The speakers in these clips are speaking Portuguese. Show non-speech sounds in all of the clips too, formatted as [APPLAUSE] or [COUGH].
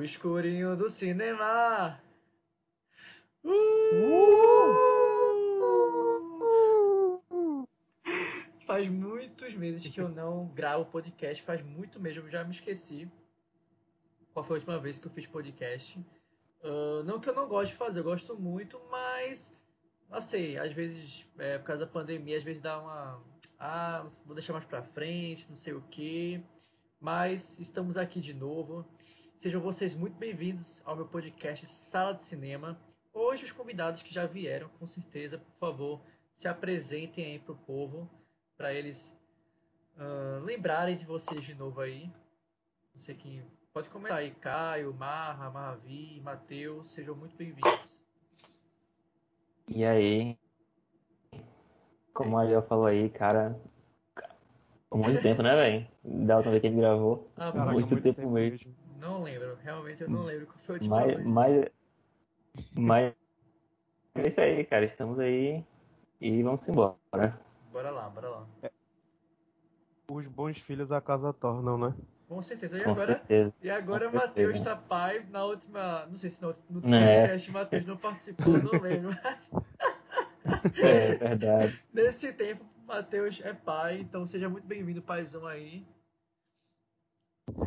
O escurinho do cinema. Uh! Faz muitos meses que eu não gravo podcast, faz muito mesmo, já me esqueci qual foi a última vez que eu fiz podcast. Uh, não que eu não goste de fazer, eu gosto muito, mas não sei, às vezes, é, por causa da pandemia, às vezes dá uma. Ah, vou deixar mais pra frente, não sei o que. Mas estamos aqui de novo. Sejam vocês muito bem-vindos ao meu podcast Sala de Cinema. Hoje os convidados que já vieram, com certeza, por favor, se apresentem aí pro povo, para eles uh, lembrarem de vocês de novo aí. Não sei quem pode comentar aí, Caio, Marra, Marravi, Matheus, sejam muito bem-vindos. E aí, como a Ariel falou aí, cara, há muito tempo, né, velho? Da última vez que ele gravou. Ah, muito, muito tempo, tempo mesmo. Não lembro, realmente eu não lembro qual foi a última mas, vez. Mas, mas é isso aí, cara. Estamos aí e vamos embora. Bora lá, bora lá. Os bons filhos a casa tornam, né? Com certeza. E Com agora, certeza. e agora Com Matheus está pai. Na última. Não sei se no, no último É. podcast Matheus não participou, eu não lembro. [LAUGHS] É verdade. Nesse tempo, Matheus é pai, então seja muito bem-vindo, paizão aí.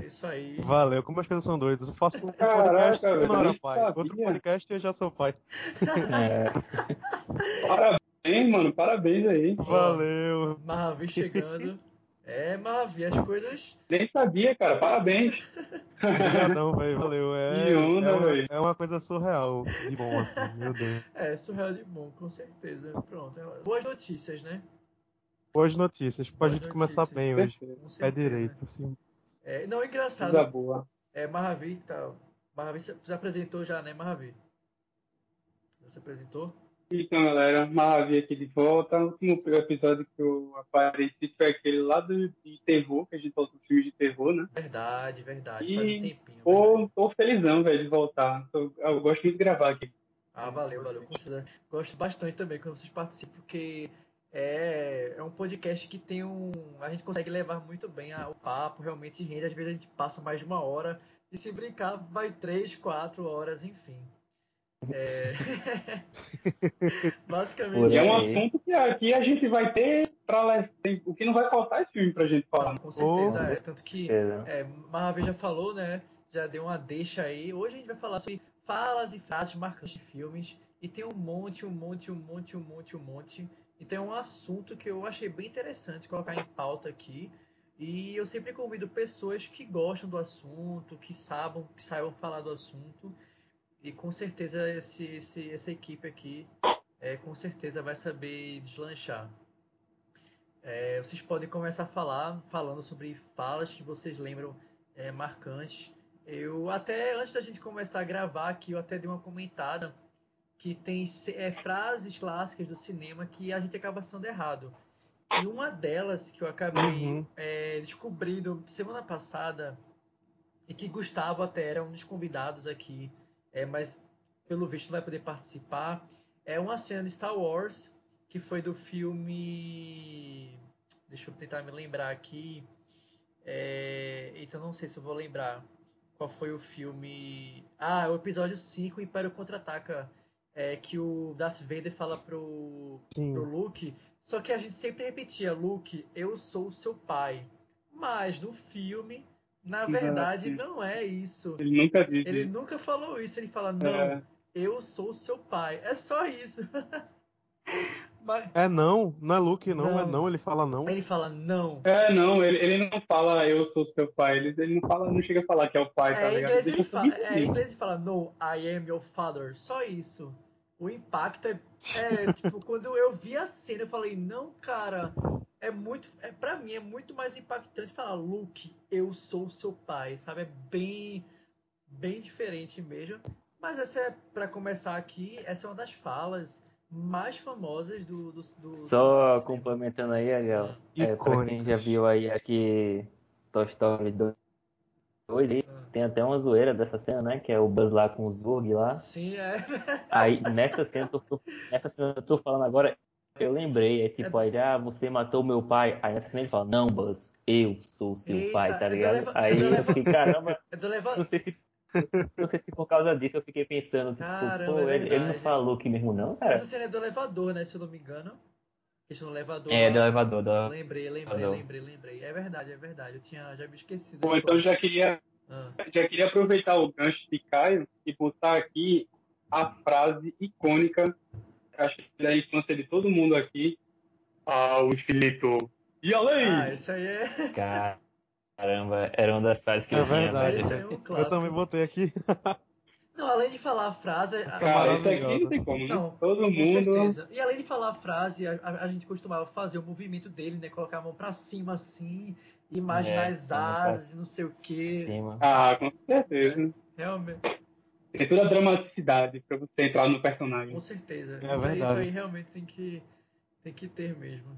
É isso aí. Valeu, como as coisas são doidas. Eu faço um Caraca, podcast e eu não era pai. sabia. Outro podcast e eu já sou pai. É, Parabéns, mano. Parabéns aí. Valeu. Marravi chegando. É, Marravi, as coisas. Nem sabia, cara. Parabéns. Obrigadão, velho. Valeu. É, onda, é, uma, é uma coisa surreal de bom, assim. Meu Deus. É, surreal de bom, com certeza. Pronto. Boas notícias, né? Boas notícias. Pra Boas gente começar notícias. bem hoje. Com É certeza. direito, assim. É, não, é engraçado. Coisa boa. É, Marravi, tá. Marravi se se apresentou já, né? Já se apresentou? Então, galera, Maravilha aqui de volta. O último episódio que eu apareci foi aquele lá do, de terror, que a gente falou sobre filmes de terror, né? Verdade, verdade. E, Faz um tempinho. verdade. Pô, tô felizão, velho, de voltar. Tô- eu gosto muito de gravar aqui. Ah, valeu, valeu. Gosto bastante também quando vocês participam, porque é, é um podcast que tem um. A gente consegue levar muito bem a- o papo, realmente rende. Às vezes a gente passa mais de uma hora e se brincar, vai três, quatro horas, enfim. É... [LAUGHS] Basicamente. E é um assunto que aqui a gente vai ter tem- O que não vai faltar é filme pra gente falar. Com certeza, Oh. é. Tanto que certeza. É, Marvel já falou, né? Já deu uma deixa aí. Hoje a gente vai falar sobre falas e frases marcantes de filmes. E tem um monte, um monte, um monte, um monte, um monte. Então é um assunto que eu achei bem interessante colocar em pauta aqui. E eu sempre convido pessoas que gostam do assunto, que saibam, que saibam falar do assunto. E com certeza esse, esse- essa equipe aqui é, com certeza vai saber deslanchar. É, vocês podem começar a falar, falando sobre falas que vocês lembram é, marcantes. Eu até antes da gente começar a gravar aqui, eu até dei uma comentada que tem é, frases clássicas do cinema que a gente acaba sendo errado. E uma delas que eu acabei Uhum. é, descobrindo semana passada e que Gustavo até era um dos convidados aqui, é, mas pelo visto não vai poder participar. É uma cena de Star Wars que foi do filme. Deixa eu tentar me lembrar aqui. É... Então não sei se eu vou lembrar qual foi o filme. Ah, o episódio 5, Império Contra-Ataca. É, que o Darth Vader fala pro, Sim. pro Luke. Só que a gente sempre repetia, Luke, eu sou seu pai. Mas no filme, na verdade, sim. não é isso. Ele nunca disse. Ele nunca falou isso, ele fala, não, É. eu sou seu pai. É só isso. [LAUGHS] Mas É não, não é Luke, não, é Não. não, ele fala não. ele fala, não. É, não, ele, ele não fala eu sou seu pai, ele, ele não fala, não chega a falar que é o pai, tá É, em ligado? inglês ele fala, é, em inglês ele fala, no, I am your father. Só isso. O impacto é, é tipo, [LAUGHS] quando eu vi a cena, eu falei, não, cara, é muito, é, pra mim é muito mais impactante falar, Luke, eu sou seu pai, sabe? É bem, bem diferente mesmo. Mas essa é, pra começar aqui, essa é uma das falas mais famosas do, do, do Só do- complementando aí, Ariel. É, pra quem já viu aí aqui Toy Story 2, aí, Ah. tem até uma zoeira dessa cena, né? Que é o Buzz lá com o Zurg lá. Sim, é. [LAUGHS] Aí, nessa cena, eu tô, nessa cena eu tô falando agora, eu lembrei, é tipo, aí, ah, você matou meu pai. Aí nessa cena ele fala, não, Buzz, eu sou seu Eita, pai, tá eu ligado? leva- Aí eu eu fiquei, caramba, É do leva... não sei se Não sei se por causa disso eu fiquei pensando, tipo, Caramba, pô, é ele, ele não verdade. falou que mesmo não, cara? Essa cena é do elevador, né? Se eu não me engano. Questão do elevador. É, do elevador, do... Lembrei, lembrei, Não. lembrei, lembrei. É verdade, é verdade. Eu tinha já me esquecido. Bom, então já queria, Ah, já queria aproveitar o gancho de Caio e botar aqui a frase icônica, acho que é da infância de todo mundo aqui, ao infinito e além. Ah, isso aí é. [LAUGHS] Caramba, era uma das frases que É eu tinha, verdade. Velho. é um Eu também botei aqui. [LAUGHS] Não, além de falar a frase. Cara, isso aqui não tem como, né? Não, todo Com mundo. certeza. E além de falar a frase, a, a- gente costumava fazer o movimento dele, né? Colocar a mão pra cima assim, imaginar É, as asas e não sei o que. Cima. Ah, com certeza. Realmente, Tem toda a dramaticidade pra você entrar no personagem. com certeza. É isso, aí, isso verdade. aí realmente tem que, tem que ter mesmo.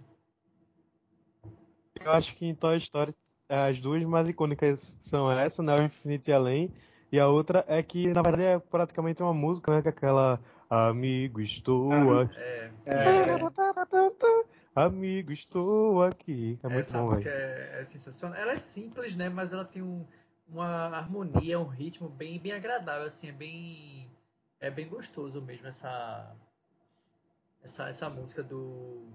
Eu acho que em Toy Story as duas mais icônicas são essa, né? O Infinity Além. E a outra é que, na verdade, é praticamente uma música, né? Que é aquela Amigo, estou Ah, aqui. É, É, Amigo, estou aqui. É muito essa bom, música é, é sensacional. Ela é simples, né? Mas ela tem um, uma harmonia, um ritmo bem, bem agradável, assim, é bem, é bem gostoso mesmo essa, essa, essa música do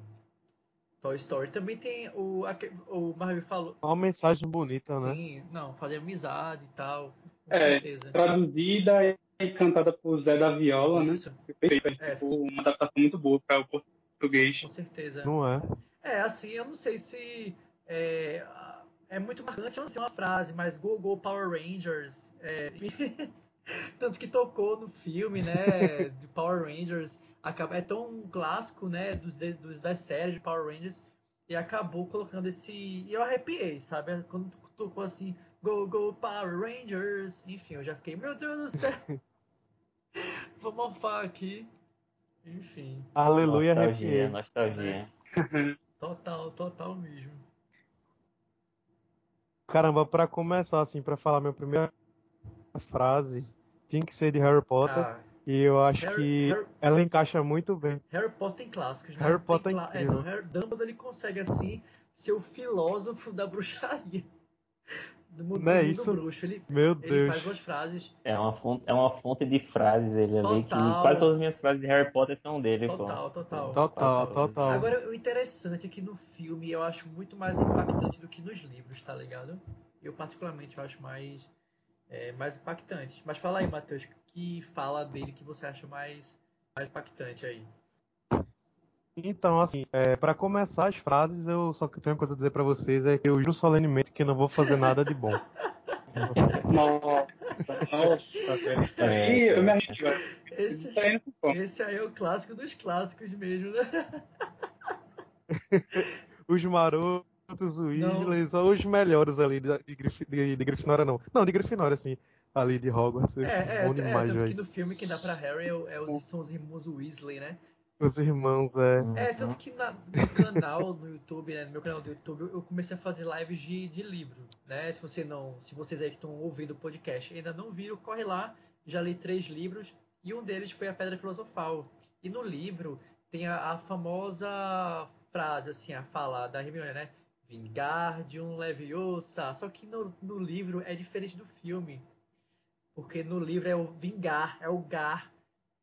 Toy Story. Também tem o, o Marvel falou, Uma mensagem bonita, né? sim, não, fazer amizade e tal, com É, certeza. traduzida e cantada por Zé da Viola, né? Perfeito. É. Ficou uma adaptação muito boa para o português. com certeza. Não é? É, assim, eu não sei se é, é muito marcante, eu não sei uma frase, mas Go Go Power Rangers, é, [LAUGHS] tanto que tocou no filme, né, [LAUGHS] de Power Rangers, acaba, é tão clássico, né, dos, de- dos das séries de Power Rangers, e acabou colocando esse, e eu arrepiei, sabe, quando tocou assim, Go Go Power Rangers, enfim, eu já fiquei, meu Deus do céu, [LAUGHS] vou morfar aqui, enfim, Aleluia, Nostalgia, nostalgia. [LAUGHS] total, total mesmo. Caramba, pra começar, assim, pra falar minha primeira frase, tinha que ser de Harry Potter. Ah, E eu acho Harry- que Harry- ela encaixa muito bem. Harry Potter tem clássicos, né? Harry Tem Potter é incrível. não, Harry, Dumbledore ele consegue assim ser o filósofo da bruxaria. Do mundo, Não é do isso? bruxo. Ele, Meu ele Deus. faz duas frases. É uma fonte, é uma fonte de frases ele ali, que Total. quase todas as minhas frases de Harry Potter são dele, pô. Total, total. Total, total. Agora, o interessante é que no filme eu acho muito mais impactante do que nos livros, tá ligado? Eu, particularmente, eu acho mais, é, mais impactante. Mas fala aí, Matheus, que fala dele que você acha mais, mais impactante aí. Então, assim, é, para começar as frases, eu só que tenho uma coisa a dizer pra vocês é que eu juro solenemente que não vou fazer nada de bom. Nossa, [LAUGHS] nossa, velho. É, Ih, eu me é. arrepio. Esse, Tá esse aí é o clássico dos clássicos mesmo, né? [LAUGHS] Os marotos, os Weasley, são os melhores ali de, de, de, de Grifinória, não. Não, de Grifinória, assim. Ali de Hogwarts. É, é, bom é, demais, tanto que velho. no filme quem dá pra Harry é, o- é os, são os irmãos Weasley, né? Os irmãos, é. É, tanto que na- no canal no YouTube, né, no meu canal do YouTube, eu comecei a fazer lives de, de livro, né? Se você não, se vocês aí que estão ouvindo o podcast ainda não viram, corre lá, já li três livros e um deles foi a Pedra Filosofal. E no livro tem a, a famosa frase, assim, a fala da Hermione, né? Vingardium Leviosa. Só que no, no livro é diferente do filme. Porque no livro é o vingar, é o gar,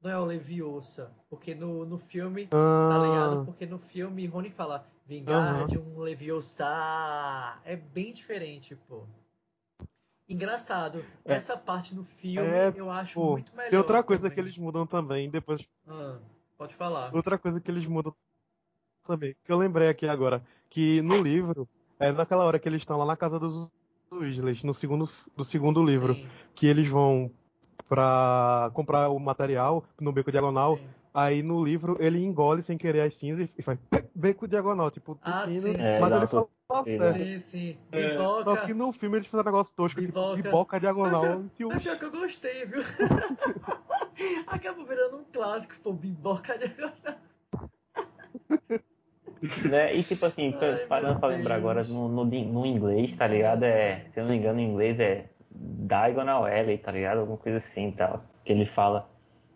não é o Leviosa. Porque no, no filme Tá ligado? Ah, Porque no filme Rony fala Vingardium Leviosa. É bem diferente, pô. Engraçado. É. Essa parte no filme É, eu acho pô, muito melhor. tem outra coisa também. que eles mudam também, depois Ah, pode falar. Outra coisa que eles mudam também, que eu lembrei aqui agora, que no livro, é naquela hora que eles estão lá na casa dos Weasleys, no segundo, do segundo livro, Sim, que eles vão pra comprar o material no beco diagonal, sim. aí no livro ele engole sem querer as cinzas e faz [LAUGHS] beco diagonal, tipo, Ah, tossindo, sim, É, mas ele tossida. certo. Sim, sim. É. Só que no filme eles fizeram um negócio tosco, Biboca. tipo, biboca diagonal. Mas Tio, Mas pior que eu gostei, viu? [LAUGHS] Acabou virando um clássico, pô, Biboca de Né? E tipo assim, Ai, parando pra lembrar agora no, no, no inglês, tá ligado? É, se eu não me engano, em inglês é Diagonal Alley, tá ligado? Alguma coisa assim tal, que ele fala.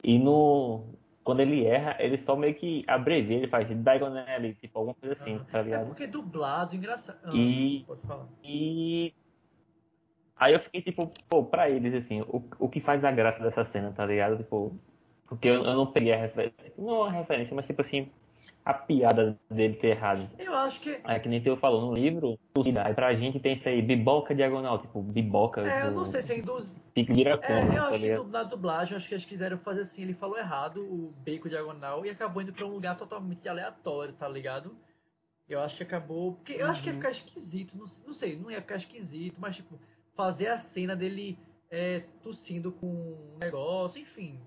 E no. Quando ele erra, ele só meio que abrevia, ele faz Diagonal Alley, tipo alguma coisa assim, tá É ligado? porque dublado, engraçado. Ah, E- pode falar. E Aí eu fiquei tipo, pô, pra eles, assim, o, o que faz a graça dessa cena, tá ligado? Tipo, porque eu, eu não peguei a referência, não a referência, mas tipo assim, a piada dele ter errado. Eu acho que. É que nem Teu falou no livro, pra gente tem isso aí, biboca diagonal, tipo, biboca. É, eu do- não sei se é induz... Fica vira É, eu tá acho que ligado? du- na dublagem, acho que eles quiseram fazer assim, ele falou errado, o bacon diagonal, e acabou indo pra um lugar totalmente aleatório, tá ligado? Eu acho que acabou. Porque eu acho que ia ficar esquisito, não, não sei, não ia ficar esquisito, mas tipo, fazer a cena dele é, tossindo com um negócio, enfim.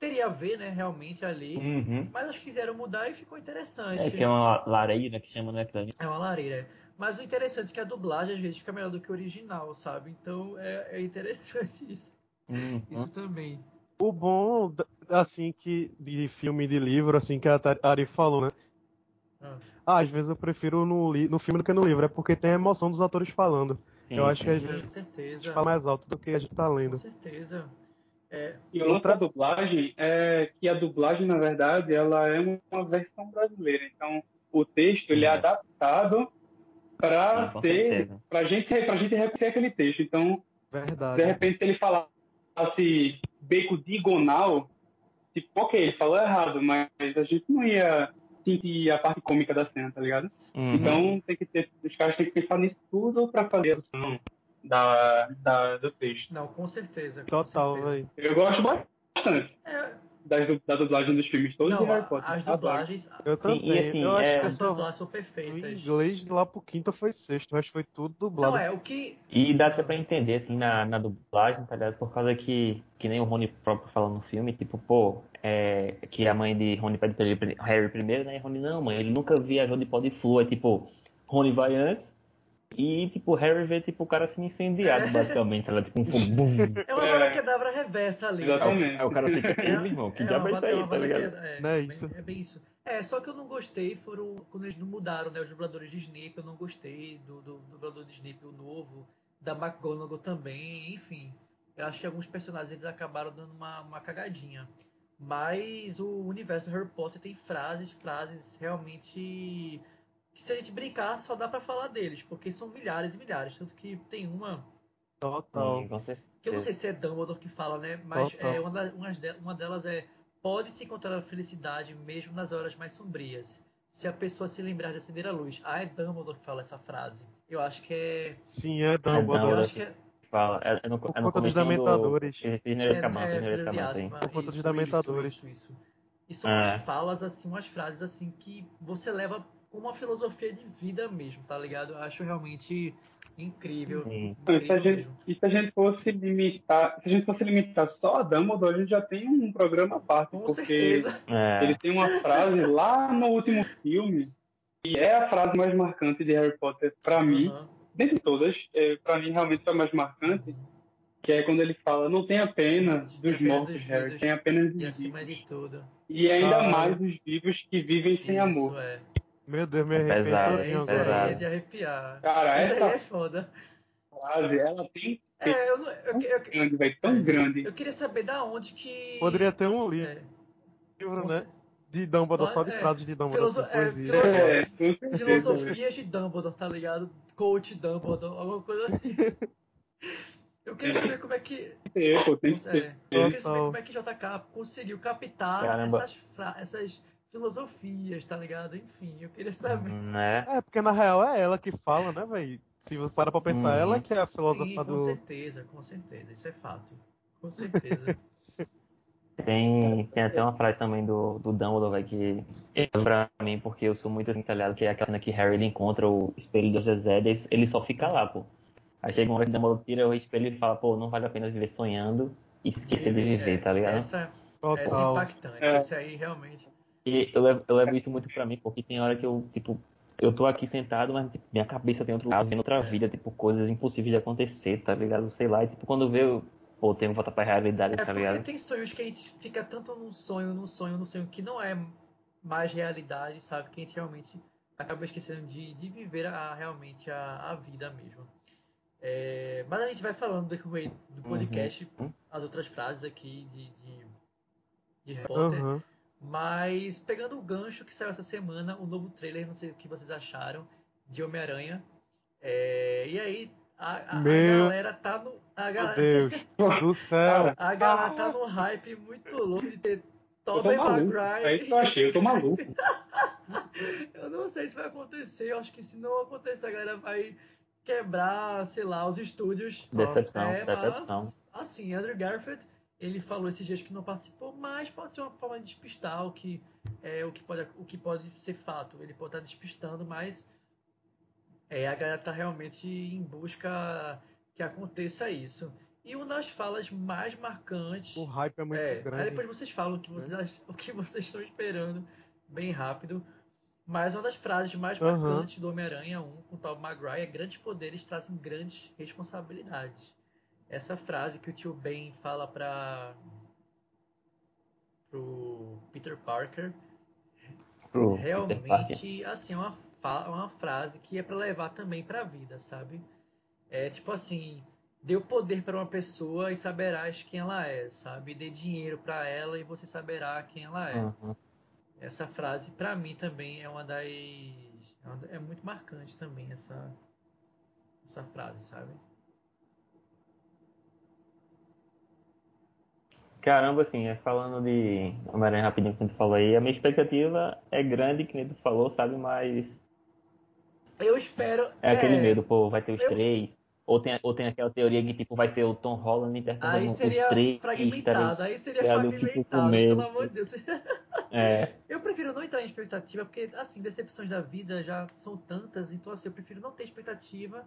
Teria a ver, né, realmente ali. Uhum. Mas acho que quiseram mudar e ficou interessante. É que é uma lareira que chama, né. É uma lareira. Mas o interessante é que a dublagem às vezes fica melhor do que o original, sabe? Então é, é interessante [LAUGHS] isso. Uhum. Isso também. O bom, assim, que de filme e de livro, assim, que a Ari falou, né? Ah. Ah, às vezes eu prefiro no, li- no filme do que no livro, é porque tem a emoção dos atores falando. Sim, eu acho que às Sim, vezes com a gente fala mais alto do que a gente tá Com lendo. certeza. É, E outra dublagem é que a dublagem, na verdade, ela é uma versão brasileira. Então, o texto ele é adaptado para ser, certeza. para gente, pra gente reconhecer aquele texto. Então, Verdade. de repente, se ele falasse beco diagonal, tipo, ok, ele falou errado, mas a gente não ia sentir a parte cômica da cena, tá ligado? Uhum. Então, tem que ter, os caras têm que pensar nisso tudo para fazer a tradução da, da, do texto. não, com certeza. com Total, velho. Eu gosto bastante É, das da dublagem dos filmes todos não, de Harry a- Potter. as Adoro. dublagens, Eu também. e assim, eu acho é- que as dublagens são perfeitas. inglês lá pro quinto foi sexto. O resto foi tudo dublado. Não, é, o que. E dá até pra entender, assim, na, na dublagem, tá ligado? Por causa que, que nem o Rony próprio fala no filme, tipo, pô, é, que a mãe de Rony pede pra ele Harry primeiro, né? E Rony, não, mãe, ele nunca viajou de pó de flor. É tipo, Rony vai antes e, tipo, Harry vê, tipo, o cara sendo incendiado, É. basicamente, ligado? Tipo, um fogo, [LAUGHS] bum. É uma É. quebra reversa ali. Exatamente. Aí o cara fica, É, ei, meu irmão, que é diabo é isso é aí, tá ligado? que é, é, Não é bem- isso. é bem isso. É, só que eu não gostei foram quando eles não mudaram, né? Os dubladores de Snape, eu não gostei do, do, do dublador de Snape, o novo, da McGonagall também, enfim. Eu acho que alguns personagens eles acabaram dando uma, uma cagadinha. Mas o universo do Harry Potter tem frases, frases realmente que se a gente brincar só dá pra falar deles, porque são milhares e milhares, tanto que tem uma Total. Que eu não sei se é Dumbledore que fala, né? Mas Total. é, uma, de- uma delas é pode-se encontrar a felicidade mesmo nas horas mais sombrias. Se a pessoa se lembrar de acender a luz. Ah, é Dumbledore que fala essa frase. Eu acho que é. Sim, é Eu Dumbledore. acho que é. Fala, é, é no, Por é no conta dos do- Dementadores. Azkaban, é. Azkaban, Por conta dos isso, Dementadores. Isso, isso, isso. E são É. umas falas, assim, umas frases assim que você leva como uma filosofia de vida mesmo, tá ligado? Eu acho realmente incrível. Sim. E se, a Incrível gente, mesmo. e se a gente fosse limitar, se a gente fosse limitar só a Dumbledore, a gente já tem um programa à parte, Com porque certeza. É, ele tem uma frase lá no último filme, que é a frase mais marcante de Harry Potter pra mim, dentre todas, é, pra mim realmente foi a mais marcante, que é quando ele fala, não tenha pena dos pena mortos, dos Harry, tem apenas dos E acima vivos. de tudo. E ainda Ah. mais os vivos que vivem sem Isso amor. é. Meu Deus, me É todinho É, isso aí agora. é de arrepiar. Cara, Essa aí essa é foda. frase, ela tem É, eu, não- eu, tão eu, grande, tão grande. eu queria saber da onde que. Poderia ter um livro, É, né? De Dumbledore, só de É, frases de Dumbledore, filoso- assim, é, poesia. filo- É, certeza. Filosofias de Dumbledore, tá ligado? Coach Dumbledore, alguma coisa assim. [LAUGHS] Eu queria saber como é que. É, É, ter. eu queria saber como é que JK conseguiu captar essas, fra- essas filosofias, tá ligado? Enfim, eu queria saber. né? É, porque na real é ela que fala, né, velho? Se você para pra pensar, Sim. ela que é a Sim, filósofa com do. certeza, com certeza. Isso é fato. Com certeza. [LAUGHS] Tem, tem até uma frase também do, do Dumbledore, velho, que é pra mim, porque eu sou muito assim, ligado? Que é aquela cena que Harry ele encontra o espelho do Zezé, daí ele só fica lá, pô. Aí chega uma hora que Dumbledore tira o espelho e fala, pô, não vale a pena viver sonhando e esquecer de viver, tá ligado? Essa, essa é Total. impactante. É. Esse aí realmente. E eu levo, eu levo isso muito pra mim, porque tem hora que eu, tipo, eu tô aqui sentado, mas tipo, minha cabeça tem outro lugar, vendo outra vida, tipo, coisas impossíveis de acontecer, tá ligado? Sei lá, e tipo, quando vê, eu, pô, tenho que voltar pra realidade, É tá porque ligado? tem sonhos que a gente fica tanto num sonho, num sonho, num sonho que não é mais realidade, sabe? Que a gente realmente acaba esquecendo de, de viver a, realmente a, a vida mesmo. É, mas a gente vai falando do do podcast, Uhum. as outras frases aqui de, de, de Harry Potter. Aham. Mas pegando o gancho que saiu essa semana, o novo trailer, não sei o que vocês acharam, de Homem-Aranha. É, e aí, A, a- a Meu- galera tá no. A Meu galera, Deus [LAUGHS] do céu. a galera tá no hype muito louco de ter Tobey. Maguire. É isso que eu achei, eu tô maluco. [LAUGHS] Eu não sei se vai acontecer. Eu acho que se não acontecer, a galera vai quebrar, sei lá, os estúdios. Decepção, É, decepção. Mas, assim, Andrew Garfield, ele falou esses dias que não participou, mas pode ser uma forma de despistar o que, é, o que, pode, o que pode ser fato. Ele pode estar despistando, mas é, a galera tá realmente em busca que aconteça isso. E uma das falas mais marcantes. O hype é muito É, aí grande. depois vocês falam o que vocês, ach- o que vocês estão esperando bem rápido. Mas uma das frases mais marcantes do Homem-Aranha 1 com o Tobey Maguire é grandes poderes trazem grandes responsabilidades. Essa frase que o tio Ben fala para pro Peter Parker Pro Peter Parker. realmente assim é uma, fa- uma frase que é para levar também para a vida, sabe? É tipo assim, dê o poder para uma pessoa e saberás quem ela é, sabe? Dê dinheiro para ela e você saberá quem ela é. Uhum. Essa frase para mim também é uma das é é muito marcante também essa essa frase, sabe? Caramba, assim, é, falando de Homem-Aranha rapidinho que tu falou aí, a minha expectativa é grande, que nem tu falou, sabe? Mas Eu espero é aquele medo, pô, vai ter os eu- três. Ou tem, ou tem aquela teoria que tipo, vai ser o Tom Holland interpretando aí os seria três. tá fragmentado, aí seria com fragmentado, medo. pelo amor de Deus. [LAUGHS] É, Eu prefiro não entrar em expectativa, porque, assim, decepções da vida já são tantas, então, assim, eu prefiro não ter expectativa.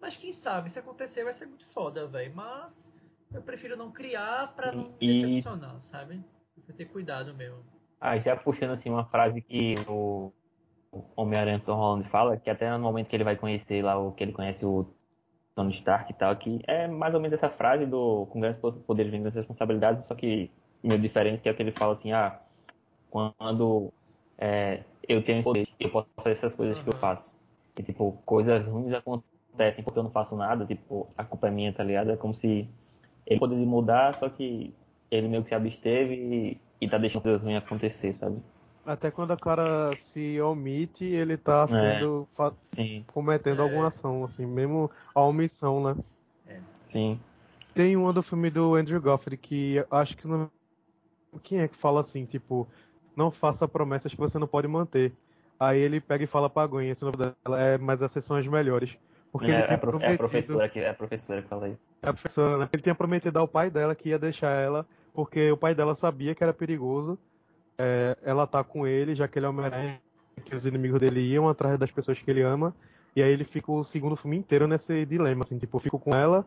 Mas quem sabe, se acontecer, vai ser muito foda, velho. Mas eu prefiro não criar pra não E- decepcionar, sabe? Prefiro ter cuidado mesmo. Ah, já puxando assim uma frase que o Homem-Aranha Tom Holland fala, que até no momento que ele vai conhecer lá, o que ele conhece o Tony Stark e tal, que é mais ou menos essa frase do com grandes poderes vem grandes responsabilidades, só que meio diferente, que é o que ele fala assim, ah, quando é, eu tenho poder, eu posso fazer essas coisas que eu faço. E tipo, coisas ruins acontecem porque eu não faço nada, tipo, a culpa é minha, tá ligado? É como se ele poderia mudar, só que ele meio que se absteve e, e tá deixando coisas ruins acontecer, sabe? Até quando o cara se omite, ele tá sendo fa- Sim, cometendo É. alguma ação, assim, mesmo a omissão, né? sim. Tem uma do filme do Andrew Garfield que eu acho que não. Quem é que fala assim, tipo, não faça promessas que você não pode manter. Aí ele pega e fala pra Gwen, esse nome dela é, mas essas são as melhores. Porque É, ele é, tinha a prof- é a prometido. professora que, é professora que fala isso. É a professora, né? Ele tinha prometido ao pai dela que ia deixar ela, porque o pai dela sabia que era perigoso é, ela tá com ele, já que ele é Homem-Aranha, que os inimigos dele iam atrás das pessoas que ele ama. E aí ele fica o segundo filme inteiro nesse dilema, assim, tipo, eu fico com ela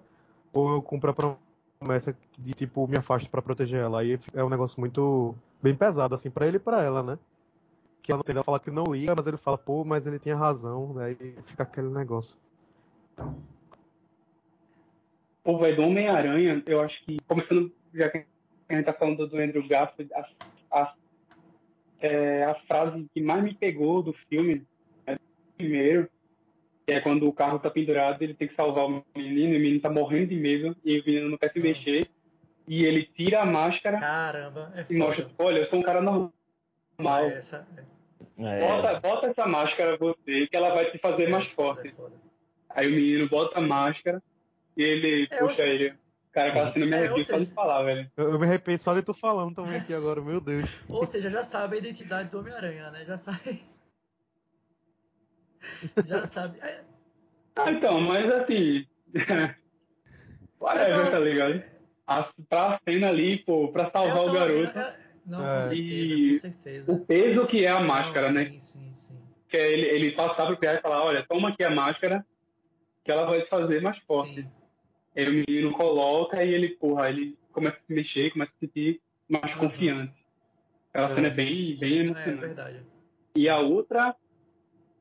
ou eu cumpro a promessa de, tipo, me afasto pra proteger ela. Aí é um negócio muito bem pesado, assim, pra ele e pra ela, né? Que ela não tem ela fala que não liga, mas ele fala, pô, mas ele tinha razão, né? E fica aquele negócio. Pô, velho, do Homem-Aranha, eu acho que, começando, já que a gente tá falando do Andrew Garfield, a, a, é, a frase que mais me pegou do filme, é, primeiro, que é quando o carro tá pendurado, ele tem que salvar o menino, e o menino tá morrendo de medo, e o menino não quer se mexer, e ele tira a máscara Caramba, é e mostra, olha, eu sou um cara normal. É, essa, é, É, Bota, bota essa máscara você, que ela vai te fazer mais é foda, forte. É. Aí o menino bota a máscara e ele É, puxa ele. Cara, aquela cena me É, ou arrepia só de falar, velho. Eu, eu me arrependo só de tu falando também aqui agora, meu Deus. Ou seja, já sabe a identidade do Homem-Aranha, né? Já sabe. Já sabe. É, Ah, então, mas assim. [LAUGHS] Whatever, tá ligado? A, pra cena ali, pô, pra salvar eu o garoto. é- Não, É. com certeza, E com certeza. O peso que é a máscara, Não, né? Sim, sim, sim. Que é ele, ele passar pro PA e falar, olha, toma aqui a máscara, que ela vai fazer mais forte. sim. Aí o menino coloca e ele, porra, ele começa a se mexer, começa a se sentir mais Uhum. confiante. Aquela É. cena é bem, bem É emocionante. verdade. E a outra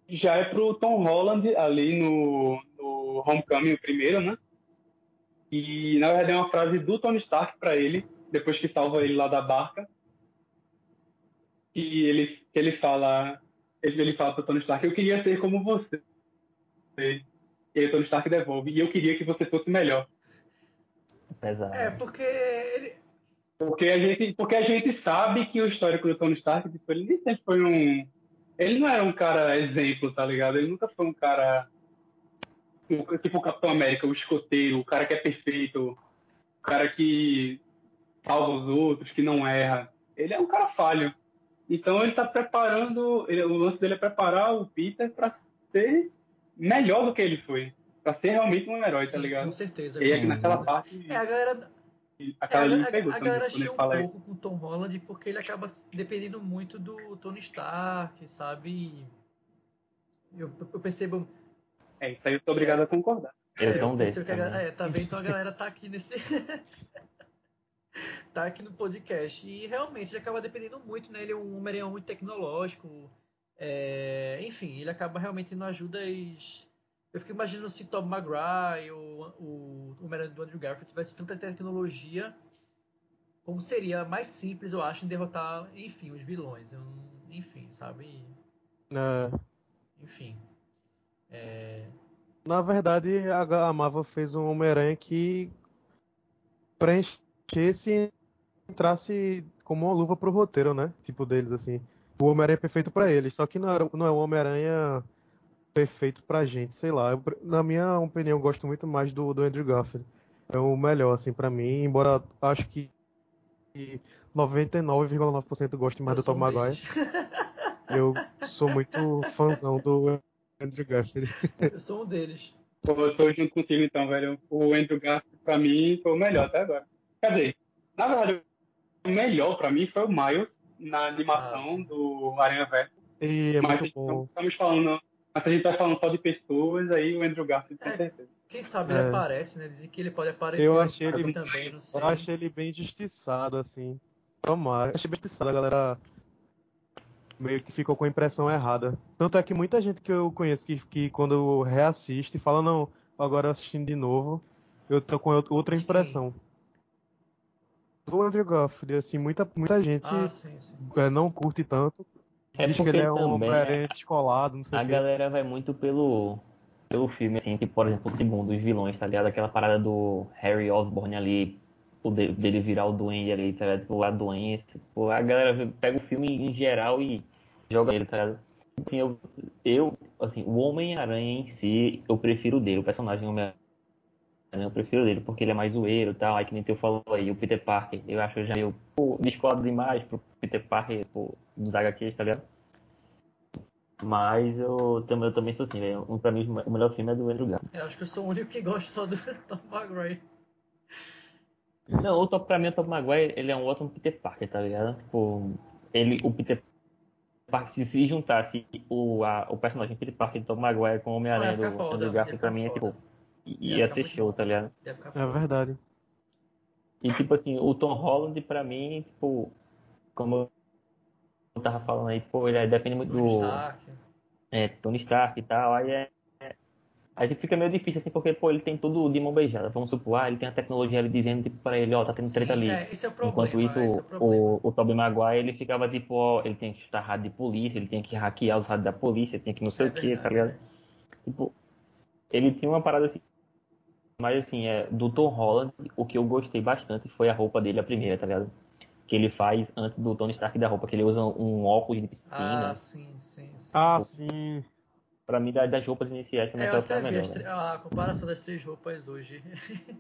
já é pro Tom Holland ali no, no Homecoming, o primeiro, né? E na verdade é uma frase do Tony Stark pra ele, depois que salva ele lá da barca. E ele, ele fala, ele, ele fala pro Tony Stark, eu queria ser como você. E aí o Tony Stark devolve, e eu queria que você fosse melhor. pesado. É, porque ele. Porque a gente, porque a gente sabe que o histórico do Tony Stark, tipo, ele nem sempre foi um. Ele não era um cara exemplo, tá ligado? Ele nunca foi um cara o- tipo o Capitão América, o escoteiro, o cara que é perfeito, o cara que salva os outros, que não erra. Ele é um cara falho. Então ele tá preparando, ele- o lance dele é preparar o Peter para ser melhor do que ele foi. Pra ser realmente um herói, tá Sim, ligado? Com certeza. E aí aqui naquela parte, É, a galera, ali é, me a, pegou a também, galera chia um fala pouco com o Tom Holland porque ele acaba dependendo muito do Tony Stark, sabe? Eu, eu percebo. É, isso aí eu sou obrigado a concordar. Eu sou um desses a galera- também. É, tá vendo? Então a galera tá aqui nesse. [LAUGHS] tá aqui no podcast. E realmente ele acaba dependendo muito, né? Ele é um Homem-Aranha muito tecnológico. É, enfim, ele acaba realmente não ajuda as. Eu fico imaginando se Tom Maguire ou o Homem-Aranha do Andrew Garfield tivesse tanta tecnologia, como seria mais simples, eu acho, em derrotar, enfim, os vilões. Eu enfim, sabe? É, Enfim. É, na verdade, a, Marvel fez um Homem-Aranha que preenchesse e entrasse como uma luva pro roteiro, né? Tipo deles, assim. O Homem-Aranha é perfeito pra eles, só que não, era, não é um Homem-Aranha perfeito pra gente, sei lá. Eu na minha opinião, eu gosto muito mais do, do Andrew Garfield. É o melhor, assim, pra mim, embora acho que 99,9% goste mais eu do Tom Maguire. [LAUGHS] Eu sou muito fãzão do Andrew Garfield. eu sou um deles. Pô, eu tô junto contigo então, velho. O Andrew Garfield, pra mim, foi o melhor até agora. Quer dizer, na verdade, o melhor pra mim foi o Miles na Ah, animação sim. do Aranha Verso. E é mas muito bom. estamos falando. Mas a gente tá falando só de pessoas, aí o Andrew Garfield com É. certeza. Quem sabe É. ele aparece, né? Dizem que ele pode aparecer Eu no achei ele- também, não sei. Eu achei ele bem injustiçado, assim. Tomara. Eu achei bem injustiçado, a galera meio que ficou com a impressão errada. Tanto é que muita gente que eu conheço que, que quando reassiste fala, não, agora assistindo de novo, eu tô com outra De quem? Do Andrew Garfield, assim, muita, muita gente Ah, sim, sim. é, não curte tanto. É diz que porque ele é um também Homem-Aranha descolado, não sei a galera vai muito pelo, pelo filme, assim, tipo, por exemplo, o segundo, os vilões, tá ligado? Aquela parada do Harry Osborn ali, o de- dele virar o duende ali, tá ligado? Tipo, a doença. Tipo, a galera pega o filme em geral e joga ele, tá ligado? Assim, eu, eu assim, o Homem-Aranha em si, eu prefiro dele, o personagem Homem-Aranha, eu prefiro dele, porque ele é mais zoeiro e tal, aí que nem tu falou aí, o Peter Parker, eu acho já meio, pô, descolado demais pro Peter Parker, pô, dos HQs, tá ligado? Mas eu, também- eu também sou assim, velho. Um, pra mim, o melhor filme é do Andrew Garfield. Eu acho que eu sou o único que gosta só do [LAUGHS] Tom Maguire. Não, o top, pra mim, o Tom Maguire, ele é um ótimo Peter Parker, tá ligado? Tipo, ele, o Peter Parker, se se juntasse o, a, o personagem Peter Parker do Tom Maguire com o Homem-Aranha Ah, do Andrew Garfield, pra mim, é tipo, Ia ia ficar ser muito show, bom. tá ligado? É verdade. E, tipo assim, o Tom Holland, pra mim, tipo, como eu tava falando aí, pô, ele depende muito Tony do Stark. é, Tony Stark e tal, aí é. é- Aí fica meio difícil assim, porque, pô, ele tem tudo de mão beijada. Vamos supor, ah, ele tem a tecnologia ali dizendo, tipo, pra ele, ó, tá tendo Sim, treta ali. é, esse é o problema. Enquanto isso, é o o, o Tobey Maguire, ele ficava tipo, ó, ele tem que chutar rádio de polícia, ele tem que hackear os rádios da polícia, tem que não sei É o que, tá ligado? Tipo, ele tinha uma parada assim. Mas assim, é, do Tom Holland, o que eu gostei bastante foi a roupa dele, a primeira, tá ligado? Que ele faz antes do Tony Stark da roupa, que ele usa um óculos de piscina. Ah, sim, sim, sim. Ah, sim. Pra mim, das roupas iniciais, É, eu até a vi melhor. velho. a comparação das três roupas hoje. [LAUGHS]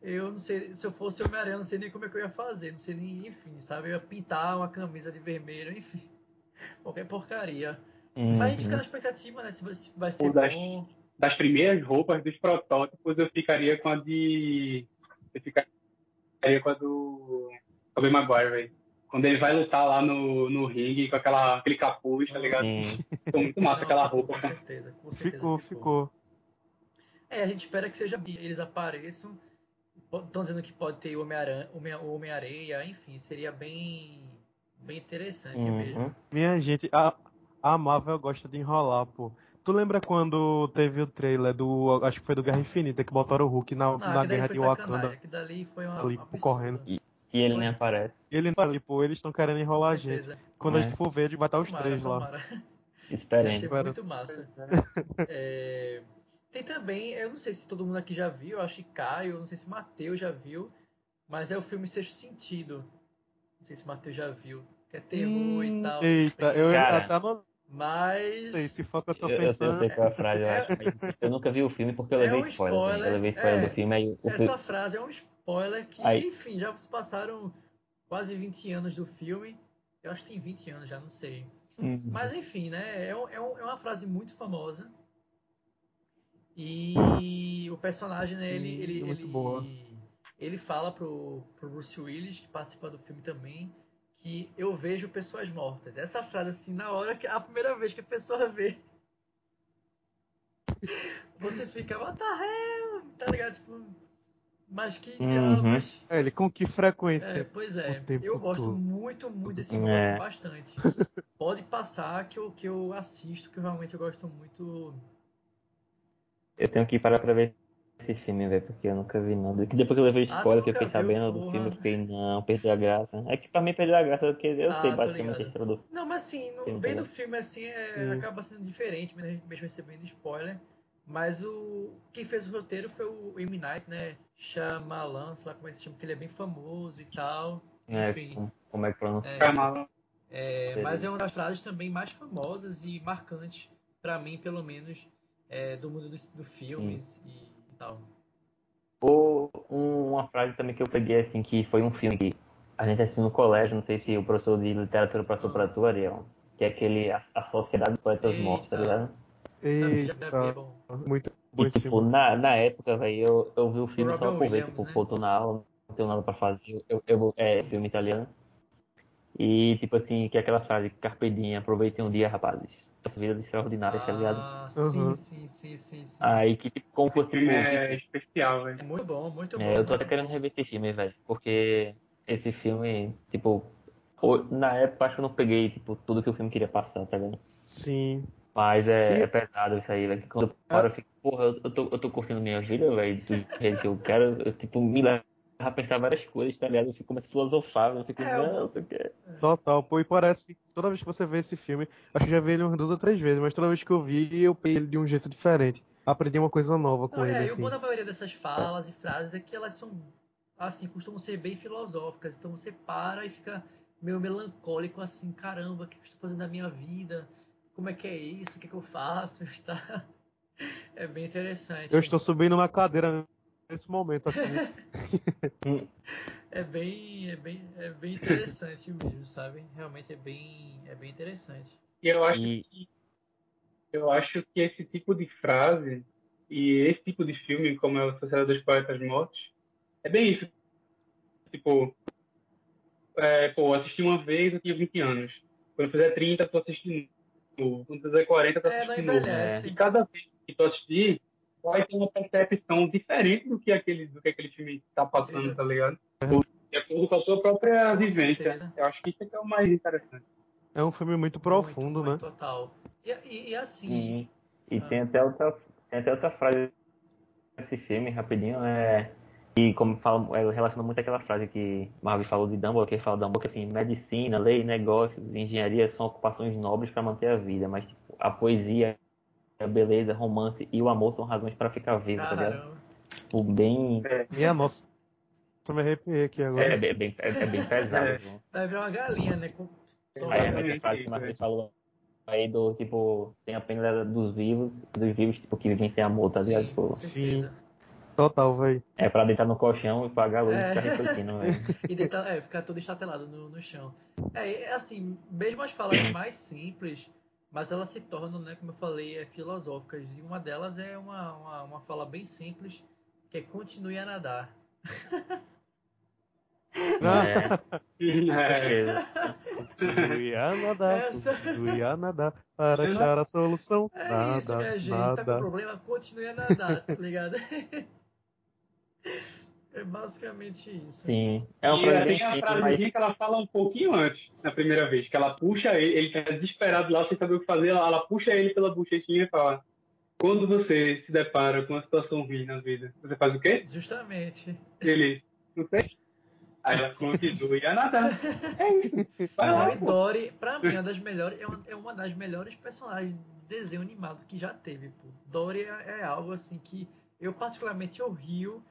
eu não sei, se eu fosse Homem-Aranha, eu não sei nem como é que eu ia fazer, não sei nem, enfim, sabe? Eu ia pintar uma camisa de vermelho, enfim. [LAUGHS] Qualquer porcaria. Mas a gente fica Uhum. na expectativa, né? Se vai- se vai ser O bom. Das primeiras roupas dos protótipos, eu ficaria com a de. Eu ficaria com a do. Tobey Maguire, velho. Quando ele vai lutar lá no, no ringue com aquela, aquele capuz, tá ligado? Sim. Ficou muito massa Não, aquela roupa. Com certeza, com certeza. Ficou, ficou. É, a gente espera que seja eles apareçam. Estão dizendo que pode ter o Homem-Aranha, Homem- o Homem-Areia, enfim, seria bem, bem interessante mesmo. Uhum. Minha gente, a, a Marvel gosta de enrolar, pô. Tu lembra quando teve o trailer do. Acho que foi do Guerra Infinita, que botaram o Hulk na, Não, na guerra de. Wakanda? Aquilo dali foi uma, Ali, um absurdo. correndo. E ele nem aparece. Ele não ali, pô, eles estão querendo enrolar a gente. Quando a É. gente for ver, vai estar os Tomara, três lá. ser Espero. muito massa. É, Tem também, eu não sei se todo mundo aqui já viu, eu acho que Caio, não sei se Matheus já viu, mas é o filme Sexto Sentido. Não sei se Matheus já viu. Que é terror e Hum, tal. Eita, eu Cara. até anotei Mas. Sei, se for que eu tô Eu, eu sei, eu pensando. sei qual é a frase, eu acho. Eu nunca vi o filme porque eu É levei um spoiler. também. spoiler, Eu levei spoiler é. do filme, aí Essa frase é um spoiler que, Aí- enfim, já se passaram quase 20 anos do filme. Eu acho que tem 20 anos já, não sei. Hum, Mas enfim, né? É, é é uma frase muito famosa. E o personagem, né, Sim, ele, ele, é muito ele, boa. ele fala pro, pro Bruce Willis, que participa do filme também, que eu vejo pessoas mortas. Essa frase, assim, na hora que a primeira vez que a pessoa vê, [LAUGHS] você fica, what the hell? Tá ligado? Tipo, mas que Uhum. diabos. É, ele com que É, frequência? pois é, o tempo eu gosto todo. muito, muito desse filme, É. gosto bastante. [LAUGHS] Pode passar que eu, que eu assisto, que eu realmente eu gosto muito. Eu tenho que parar pra ver esse filme, velho, porque eu nunca vi nada. Que depois que eu levei Ah, spoiler, tu que eu fiquei sabendo do filme, eu fiquei, não, perdeu a graça. É que pra mim perdeu a graça, porque eu Ah, sei basicamente a história do Não, mas assim, no, Sim, vendo tá o filme assim, é, acaba sendo diferente, mesmo recebendo spoiler. Mas o quem fez o roteiro foi o M. Night, né? Shyamalan, sei lá como é que se chama, que ele é bem famoso e tal. É, Enfim. como, como é que pronuncia? É. É, mas é uma das frases também mais famosas e marcantes, pra mim, pelo menos, é, do mundo dos do filmes e, e tal. Ou um- uma frase também que eu peguei, assim, que foi um filme que a gente assistiu no colégio, não sei se o professor de literatura passou pra tu, Ariel, que é aquele A, a Sociedade dos Poetas Eita. Mortos, tá ligado? Eita, bom. muito bom E, tipo, filme. na, na época, velho, eu, eu vi o filme só por ver, tipo, né? pô, tô na aula, não tenho nada pra fazer, eu, eu vou, é, filme italiano. E, tipo assim, que é aquela frase, Carpe diem, aproveitem um dia, rapazes. Essa vida extraordinária, tá ligado? Ah, Uhum. sim, sim, sim, sim, sim. Aí que, tipo, como fosse, tipo, filme é tipo, especial, velho. É muito bom, muito bom. É, eu tô até querendo rever esse filme, velho. Porque esse filme, tipo, na época acho que eu não peguei, tipo, tudo que o filme queria passar, tá ligado? Sim. Mas é, E- é pesado isso aí, velho. Quando eu paro, eu fico, porra, eu, eu tô, eu tô curtindo minha vida, velho, do jeito que eu quero. Eu, tipo, me leva a pensar várias coisas, tá ligado? Eu fico começo a filosofar, eu fico, É, não, não sei o que. Total, pô, e parece que toda vez que você vê esse filme, acho que já vi ele umas duas ou três vezes, mas toda vez que eu vi, eu peguei ele de um jeito diferente. Aprendi uma coisa nova com Não, ele, é, e o assim. bom da maioria dessas falas e frases é que elas são, assim, costumam ser bem filosóficas. Então você para e fica meio melancólico, assim, caramba, o que eu estou fazendo da minha vida? Como é que é isso? O que, é que eu faço? [LAUGHS] Tá? É bem interessante. Eu estou subindo na cadeira nesse momento aqui. É bem, é bem, é bem interessante mesmo, sabe? Realmente é bem, é bem interessante. E eu acho E- que eu acho que esse tipo de frase e esse tipo de filme, como é o Sociedade dos Poetas Mortos, é bem isso. Tipo, é, pô, assisti uma vez, eu tinha 20 anos. Quando eu fizer 30, tu assiste de novo. Quando fizer 40, tu É, não assiste de novo. envelhece. E cada vez que tu assistir, vai ter uma percepção diferente do que aquele, do que aquele filme tá passando, tá ligado? De acordo com a tua própria vivência. Eu acho que isso é que é o mais interessante. É um filme muito profundo, muito, né? muito, Total. E, e, e assim, E, e Ah. tem, até outra, tem até outra frase desse filme, rapidinho, é. E como fala, é, relaciona muito aquela frase que Marvel falou de Dumbledore, que ele fala Dumbledore, que assim, medicina, lei, negócios, engenharia são ocupações nobres para manter a vida, mas tipo, a poesia, a beleza, romance e o amor são razões para ficar vivo, tá ligado? caramba. Tipo, bem. Minha nossa. Eu me arrepiei aqui agora. É, bem, bem- é, é bem pesado. É. Vai virar uma galinha, né? Com... Aí a frase que Marvel falou aí do tipo, tem a pena dos vivos, dos vivos, tipo, que vivem sem amor, tá ligado? Sim, Tipo, certeza. Total, velho. é pra deitar no colchão e pagar a luz É. e ficar refletindo, velho. [LAUGHS] E deitar, é, ficar todo estatelado no, no chão. É, é assim, mesmo as falas mais simples, mas elas se tornam, né, como eu falei, é, filosóficas. E uma delas é uma, uma, uma fala bem simples, que é continue a nadar. É, É. certeza. Continue a nadar, continue a nadar para achar a solução. É nada, isso, minha gente. Tá com nada. problema? Continue a nadar, tá ligado? [LAUGHS] É basicamente isso. Sim. É uma E frase tem bem simples, frasezinha mas que ela fala um pouquinho antes, na primeira vez, que ela puxa ele, ele tá desesperado lá, sem saber o que fazer, ela, ela puxa ele pela bochechinha e fala: Quando você se depara com uma situação ruim na vida, você faz o quê? Justamente. Ele, não sei. Aí ela continua e a nadar. [LAUGHS] É isso. Vai lá, e. Dory, pra mim, é uma das melhores, é uma, é uma das melhores personagens de desenho animado que já teve, pô. Dory é, é algo assim que eu particularmente eu rio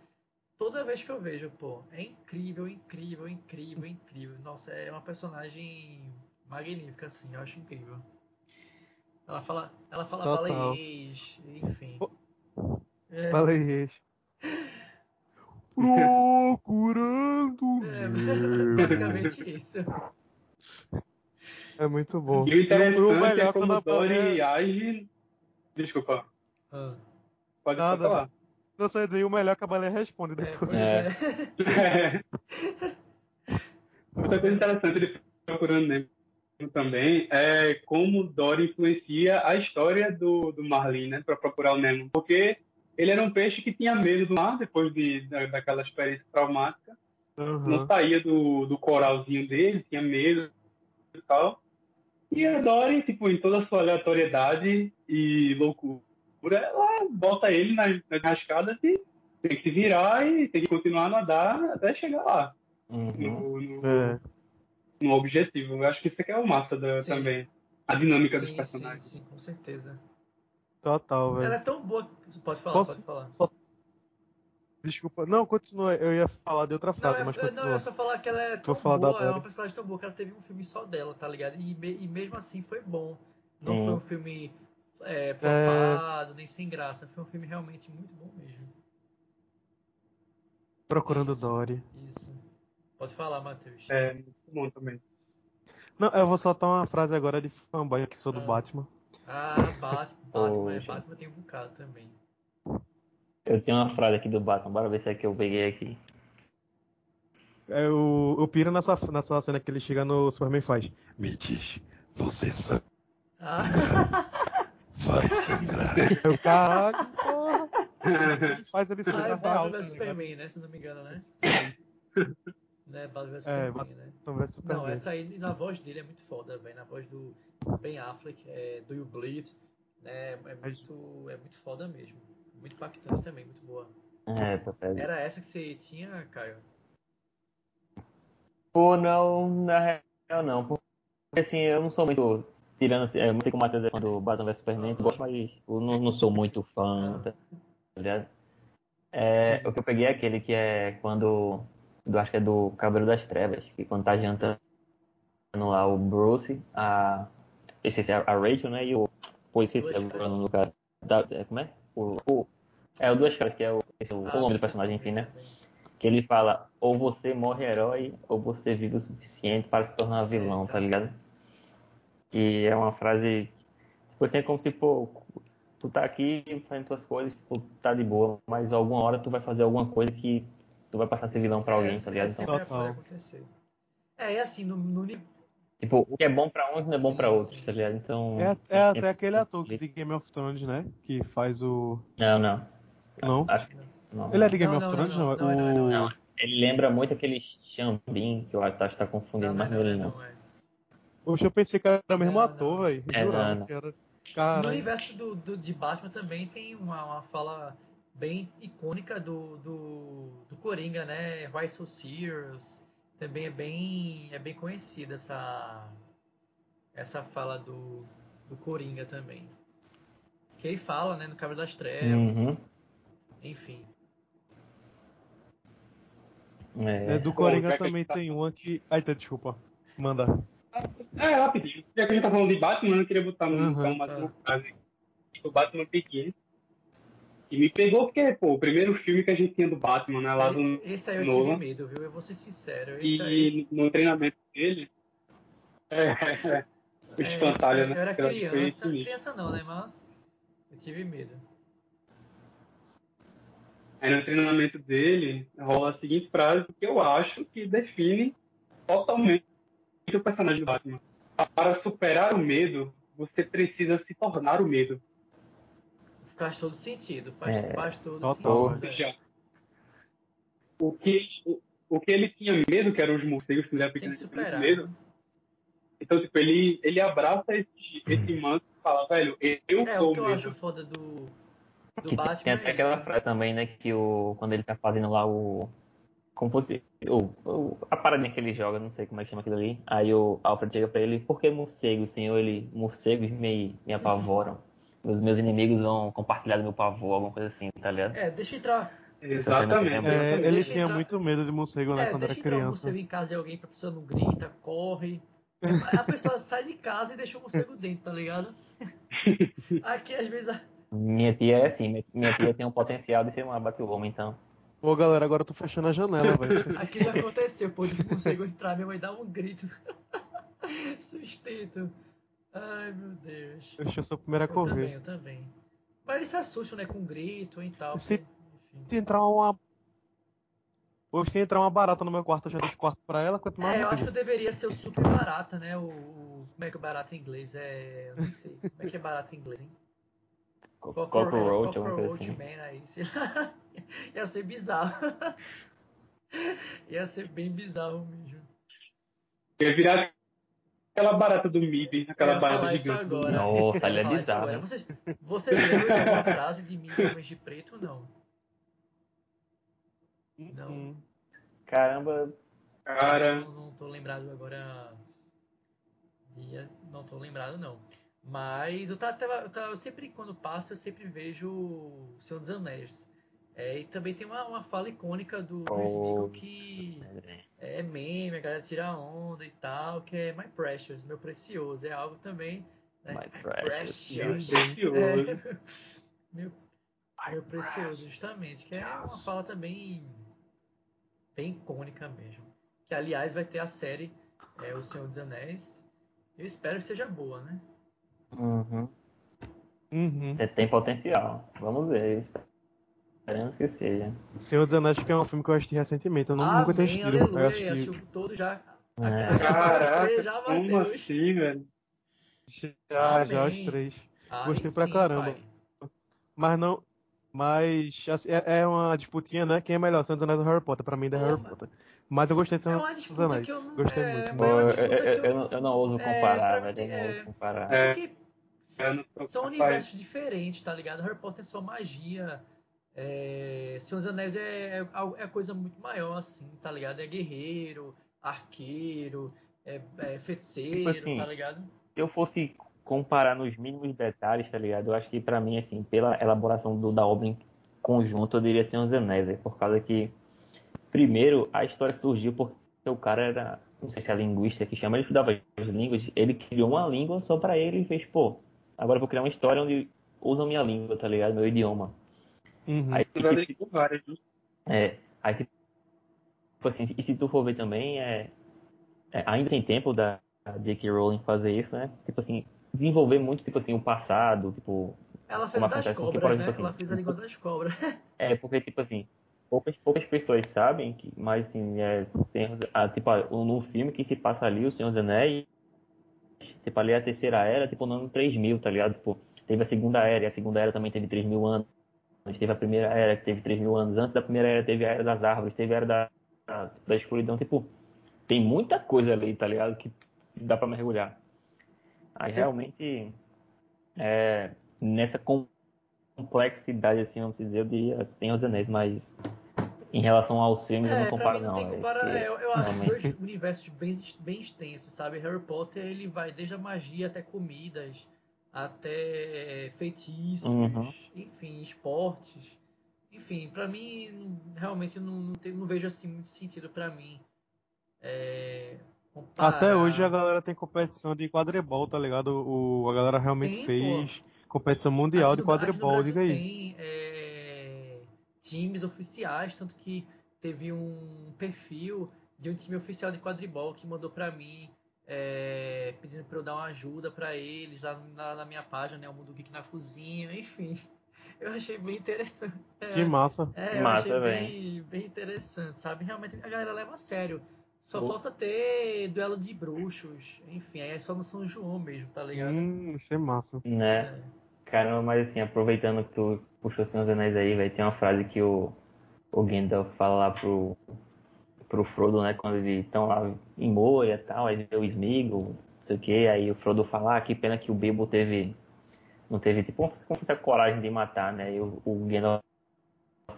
toda vez que eu vejo, pô. É incrível, incrível, incrível, incrível. Nossa, é uma personagem magnífica, assim, eu acho incrível. Ela fala, ela fala Total. baleiês, enfim. É, Baleiês. [LAUGHS] Procurando é, [LAUGHS] basicamente isso. É muito bom. E o interessante o é melhor como quando a o Dory baleia... age. Desculpa, Ah, pode Nada. falar. Não sei dizer, o melhor é que a baleia responde é, depois. pois É. é. Outra coisa interessante de Procurando Nemo também é como o Dory influencia a história do, do Marlin, né, para procurar o Nemo. Porque ele era um peixe que tinha medo do mar depois de, da, daquela experiência traumática. Aham. Não saía do, do coralzinho dele, tinha medo e tal. E a Dory, tipo, em toda a sua aleatoriedade e loucura, ela bota ele nas rascadas e tem que se virar e tem que continuar a nadar até chegar lá, Uhum. no, no, É. no objetivo. Eu acho que isso aqui é o massa da- Sim. também. A dinâmica dos Sim, sim, personagens. sim, com certeza. Total, Ela velho. é tão boa. Pode falar, Posso? pode falar. Só... Desculpa. Não, continua. Eu ia falar de outra Não, frase, é, mas é- não, continua. é só falar que ela é tão Vou falar da boa, é uma personagem tão boa que ela teve um filme só dela, tá ligado? E, me- e mesmo assim foi bom. Não Sim. foi um filme é, flopado, nem sem graça. Foi um filme realmente muito bom mesmo. Procurando Isso. Dory. Isso. Pode falar, Matheus. É muito bom também. Não, eu vou soltar uma frase agora de fanboy que sou do Ah. Batman. Ah, Batman, [LAUGHS] Batman, é. Batman tem um bocado também. Eu tenho uma frase aqui do Batman, bora ver se é que eu peguei aqui. É, o, o Pira nessa, nessa cena que ele chega no Superman e faz. Me diz, você sangra, Ah, vai sangrar. Caralho, porra. [LAUGHS] Faz ele ah é sangrar real. Batman tá vs? Superman, né? Se não me engano, né? né? Batman vs É, Superman, né? Então vai Superman. Não, essa aí na voz dele é muito foda, velho. Na voz do Ben Affleck, é, do You Bleed, né? É muito, é muito foda mesmo. Muito impactante também, muito boa. É, papai. Era essa que você tinha, Caio? Pô, não, na real não. Porque assim, eu não sou muito. Tirando assim, eu não sei como é fã do Batman vs Superman, eu gosto, mas eu não, não sou muito fã, tá ligado? É, o que eu peguei é aquele que é quando. Do, acho que é do Cabelo das Trevas, que quando tá jantando lá o Bruce, a. Esqueci, a a Rachel, né? E o. Pô, esqueci o nome do cara. Da- é, como é? O, o- é o Duas Caras, que é o, esse é o, Ah, o nome do personagem, enfim, né? Que ele fala, ou você morre herói, ou você vive o suficiente para se tornar vilão, tá ligado? Que é uma frase, tipo assim, é como se, pô, tu tá aqui fazendo tuas coisas, tipo, tá de boa, mas alguma hora tu vai fazer alguma coisa que tu vai passar a ser vilão pra alguém, É, tá ligado? é, Então, pode acontecer. É, e assim, no, no tipo, o que é bom pra uns não é bom Sim, pra outros, sim. tá ligado? Então... É, é até sempre- aquele ator de Game of Thrones, né? Que faz o. Não, não. Não? Acho que não. Ele é de Game Não, of não, Thrones? não, Não, não, é não, o. não, Não, ele lembra muito aquele Xambin, que eu acho que tá confundindo, não, mas não, não é ele não, não. não, é. Poxa, eu pensei que era o mesmo Não, ator, velho. É, não, não. No universo do, do- de Batman também tem uma, uma fala bem icônica do, do, do Coringa, né? Why So Serious. Também é bem, é bem conhecida essa, essa fala do, do Coringa também. Que ele fala, né? No Cabra das Trevas. Uhum. Enfim. É, É. do Coringa também tá- tem uma que. Ai, tá, desculpa. Manda. É, rapidinho. Já que a gente tá falando de Batman, eu queria botar um, Uhum. então, mais uma frase do Batman pequeno. E me pegou porque, pô, o primeiro filme que a gente tinha do Batman, né? Lá do, Esse aí eu Nolan. tive medo, viu? Eu vou ser sincero. Esse aí. e no treinamento dele. É, [LAUGHS] é, o é, espantalho, eu, né? eu era criança. Criança não, né? Mas eu tive medo. Aí no treinamento dele rola a seguinte frase que eu acho que define totalmente o personagem do Batman. Para superar o medo, você precisa se tornar o medo. Faz todo sentido. Faz, É, faz todo total, sentido. É. seja, o que, o, o que ele tinha medo, que eram os morcegos, que ele era pequeno, que ele tinha medo. Então, tipo, ele, ele abraça esse, esse manto e fala, velho, eu É, sou o que eu medo. acho foda do, do Que Batman tem até é aquela frase também, né? Que o, quando ele tá fazendo lá o. Como fosse. O, o- a paradinha que ele joga, não sei como é que chama aquilo ali. Aí o Alfred chega pra ele: Por que morcego, senhor? Ele: Morcegos me, me apavoram. Os meus inimigos vão compartilhar do meu pavor, alguma coisa assim, tá ligado? É, deixa eu entrar. Exatamente. É, ele Deixa tinha entrar- muito medo de morcego, né? é, quando era deixa entrar um criança. morcego em casa de alguém pra pessoa não grita, corre. A pessoa sai de casa e deixa o morcego dentro, tá ligado? [LAUGHS] Aqui às vezes. a- Minha tia é assim, minha- tia tem um potencial de ser uma Batwoman, então. Pô, galera, agora eu tô fechando a janela, velho. Vocês- [LAUGHS] Aqui já aconteceu, pô, não consigo entrar, minha mãe dá um grito. [LAUGHS] Sustento. Ai meu Deus. Eu sou o primeiro a Eu também, correr. eu também. Mas eles se assustam, né, com grito e tal. Se- porque. Se entrar uma. Hoje se entrar uma barata no meu quarto, eu já deixo quarto pra ela, quanto mais É, eu acho que eu deveria ser o super barata, né? O, o- como é que é barata em inglês? É. Eu não sei. Como é que é barata em inglês, hein? Co- Cockroach, Cockroach, alguma coisa assim. Man aí. sei lá. [LAUGHS] Ia ser bizarro. [LAUGHS] Ia ser bem bizarro mesmo. Ia virar aquela barata do MIB, aquela barata gigante. agora. Nossa, ele é bizarro, agora. hein? Vocês, vocês lembram de alguma frase de mim homens de preto ou não? Não. Hum. Caramba, Cara, Não, não tô lembrado agora. Não tô lembrado não. Mas eu, tava, eu, tava- eu sempre, quando passo, eu sempre vejo o Senhor dos Anéis. É, e também tem uma, uma fala icônica do, do Oh. Que é meme, a galera tira onda e tal, que é My Precious, meu precioso. É algo também. Né? My precious. Precious. precioso. É, meu, meu precioso, [LAUGHS] justamente. Que é uma fala também bem icônica mesmo. Que aliás vai ter a série é, O Senhor dos Anéis. Eu espero que seja boa, né? Uhum. Uhum. Tem- Tem potencial. Vamos ver. Esperamos que seja. Senhor dos Anéis, que é um filme que eu assisti recentemente, eu não, nunca tinha Amém, assistido. aleluia. Eu assisti Assistiu todo já. É. Caraca, já, como assim, velho? já, já os Amém. três. Aí Gostei pra sim, caramba. pai. Mas não. Mas assim, é, é uma disputinha, né? Quem é melhor, Senhor dos Anéis ou Harry Potter? Pra mim, é Harry Potter. Mas eu gostei de É Senhor dos Anéis. que eu não. Gostei é, muito. é eu, disputa eu- que eu- eu não, eu não ouso é, comparar, pra- velho. Eu não é, ouso comparar. É. Tô são capaz. universos diferentes, tá ligado? Harry Potter é só magia. É... Senhor dos Anéis é, é, é coisa muito maior, assim, tá ligado? É guerreiro, arqueiro, é, é feiticeiro, Tipo assim, tá ligado? Se eu fosse comparar nos mínimos detalhes, tá ligado? Eu acho que pra mim, assim, pela elaboração do, da obra em conjunto, eu diria Senhor dos Anéis, velho, por causa que, primeiro, a história surgiu porque o cara era, não sei se é linguista que chama, ele estudava as línguas, ele criou uma língua só pra ele e fez, pô, agora eu vou criar uma história onde usam minha língua, tá ligado? Meu idioma. Uhum. Aí, Tu vai tipo, deixar várias, né? É, aí tipo assim, e se tu for ver também, é, é, ainda tem tempo da J.K. Rowling fazer isso, né? Tipo assim, desenvolver muito, tipo assim, o passado, tipo, Ela fez das acontece com que, cobras, por né? exemplo, assim, Ela fez a língua das cobras. [LAUGHS] é, porque, tipo assim, poucas, poucas pessoas sabem, que, mas assim, é, Senhor, ah, tipo, ah, no filme que se passa ali, o Senhor dos Anéis, tipo, ali é a terceira era, tipo, no ano 3000, tá ligado? Tipo, teve a segunda era, e a segunda era também teve 3 mil anos, teve a primeira era que teve 3 mil anos, antes da primeira era teve a era das árvores, teve a era da, da, escuridão, tipo, tem muita coisa ali, tá ligado? Que dá pra mergulhar. Aí realmente, é, nessa com- complexidade, assim, vamos dizer, eu diria Senhor dos Anéis, mas em relação aos filmes eu É, não pra comparo não tem é eu, eu acho realmente- dois universos bem, bem extensos, sabe? Harry Potter ele vai desde a magia até comidas, até feitiços, Uhum. enfim, esportes. Enfim, pra mim não- realmente não, não, tem- não vejo assim muito sentido pra mim. É. Até hoje a galera tem competição de quadribol, tá ligado? O, a galera realmente Tem, fez competição mundial Aqui de no- quadribol, diga aí. Tem é, times oficiais, tanto que teve um perfil de um time oficial de quadribol que mandou pra mim é, pedindo pra eu dar uma ajuda pra eles lá na, na minha página, né, o Mundo Geek na cozinha, enfim. [LAUGHS] Eu achei bem interessante. É, Que massa. é, eu Massa, achei bem, bem interessante, sabe? Realmente a galera leva a sério. Só Pô. falta ter duelo de bruxos, enfim, aí é só no São João mesmo, tá ligado? Hum, isso é massa. né? É. Caramba, mas assim, aproveitando que tu puxou Senhor dos Anéis aí, velho, tem uma frase que o, o Gandalf fala lá pro, pro Frodo, né, quando eles estão lá em Moria e tal, aí vê o Smeagol, não sei o que, aí o Frodo fala, ah, que pena que o Bilbo teve, não teve, tipo, como se fosse a coragem de matar, né, e o, o Gandalf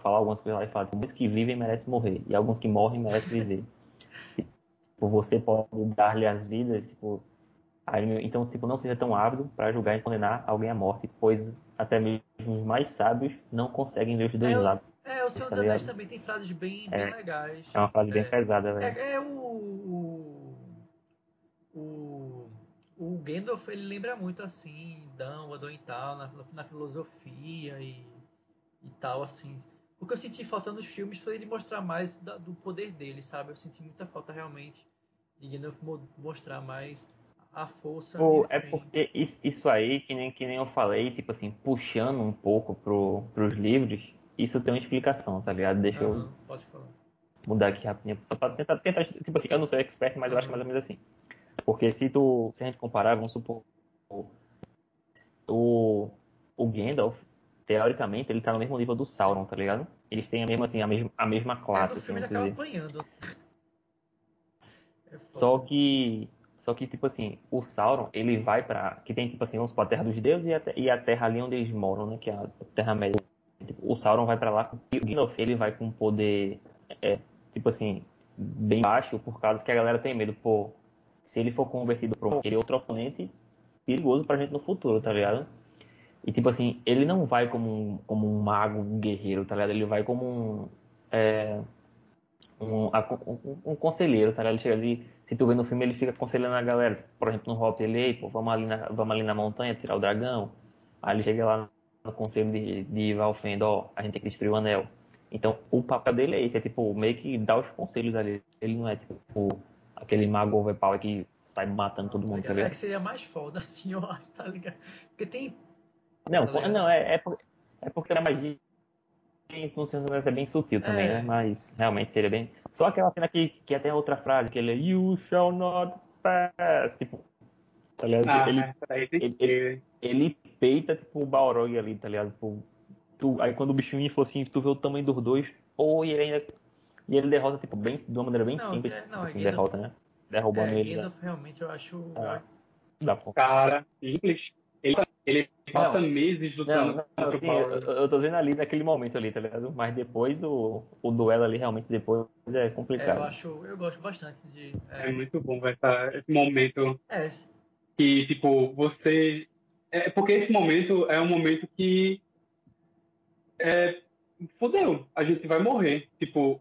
fala algumas coisas lá e fala, alguns que vivem merecem morrer, e alguns que morrem merecem viver. tipo, você pode dar-lhe as vidas, tipo, então, tipo, não seja tão ávido para julgar e condenar alguém à morte, pois até mesmo os mais sábios não conseguem ver os dois É, lados. É, o Senhor Tá dos Anéis também tem frases bem, bem É. legais. É uma frase bem É. pesada, velho. É, é o, o. O. O Gandalf, ele lembra muito assim, Dumbledore e tal, na, na filosofia e, e tal, assim. O que eu senti falta nos filmes foi ele mostrar mais da, do poder dele, sabe? Eu senti muita falta realmente de Gandalf mostrar mais a força. Pô, é porque isso aí, que nem, que nem eu falei, tipo assim, puxando um pouco pro, pros livros, isso tem uma explicação, tá ligado? Deixa Aham, eu Pode falar. mudar aqui rapidinho, só pra tentar, tentar, tipo assim, eu não sou expert, mas eu acho mais ou menos assim. Porque se tu, se a gente comparar, vamos supor, o, o Gandalf, teoricamente, ele tá no mesmo nível do Sauron, tá ligado? Eles têm a mesma, assim, a mesma, a mesma É, classe, assim, filme ele vamos acaba apanhando. É. Só que, só que tipo assim, o Sauron, ele vai pra. Que tem tipo assim, vamos supor, a Terra dos Deuses e a, e a Terra ali onde eles moram, né? Que é a Terra Média. Tipo, o Sauron vai pra lá e o Gandalf, ele vai com um poder, é, tipo assim, bem baixo, por causa que a galera tem medo, pô, se ele for convertido pra um- aquele outro oponente perigoso pra gente no futuro, tá ligado? E tipo assim, ele não vai como um, como um mago, um guerreiro, tá ligado? Ele vai como um. é, um, um, um conselheiro, tá ligado? Ele chega ali, se tu vê no filme, ele fica aconselhando a galera. Por exemplo, no Hobbit, ele, pô, vamos ali, na, vamos ali na montanha tirar o dragão. Aí ele chega lá no conselho de, de Valfend, ó, a gente tem que destruir o anel. Então, o papel dele é esse, é tipo, meio que dar os conselhos ali. Ele não é tipo aquele mago overpower que sai matando todo mundo, tá É ligado? que seria mais foda assim, acho, tá ligado? Porque tem. Não, Tá não, é, é, por- é porque a magia Senhor dos Anéis é bem sutil também, É. né? Mas realmente seria bem. Só aquela cena que, que até a outra frase, que ele é You shall not pass. Tipo, tá ligado? Ah, ele, tem ele- ter. ele peita, tipo, o Balrog ali, tá ligado? Tipo, tu, aí quando o bichinho falou assim, tu vê o tamanho dos dois, ou e ele ainda. E ele derrota, tipo, bem, de uma maneira bem Não, simples. é- tipo não, é assim, derrota, né? Derrubando É, ele Gandalf realmente eu acho. Ah. da. Cara, simples. Ele, ele passa Não. meses Não, lutando não, contra o assim, eu, Balrog. eu tô vendo ali naquele momento ali, tá ligado? Mas depois o, o duelo ali realmente depois é É, complicado. eu acho. Eu gosto bastante de. É É, muito bom vai estar esse momento é, que, tipo, você. É porque esse momento é um momento que. É, fudeu, a gente vai morrer. Tipo,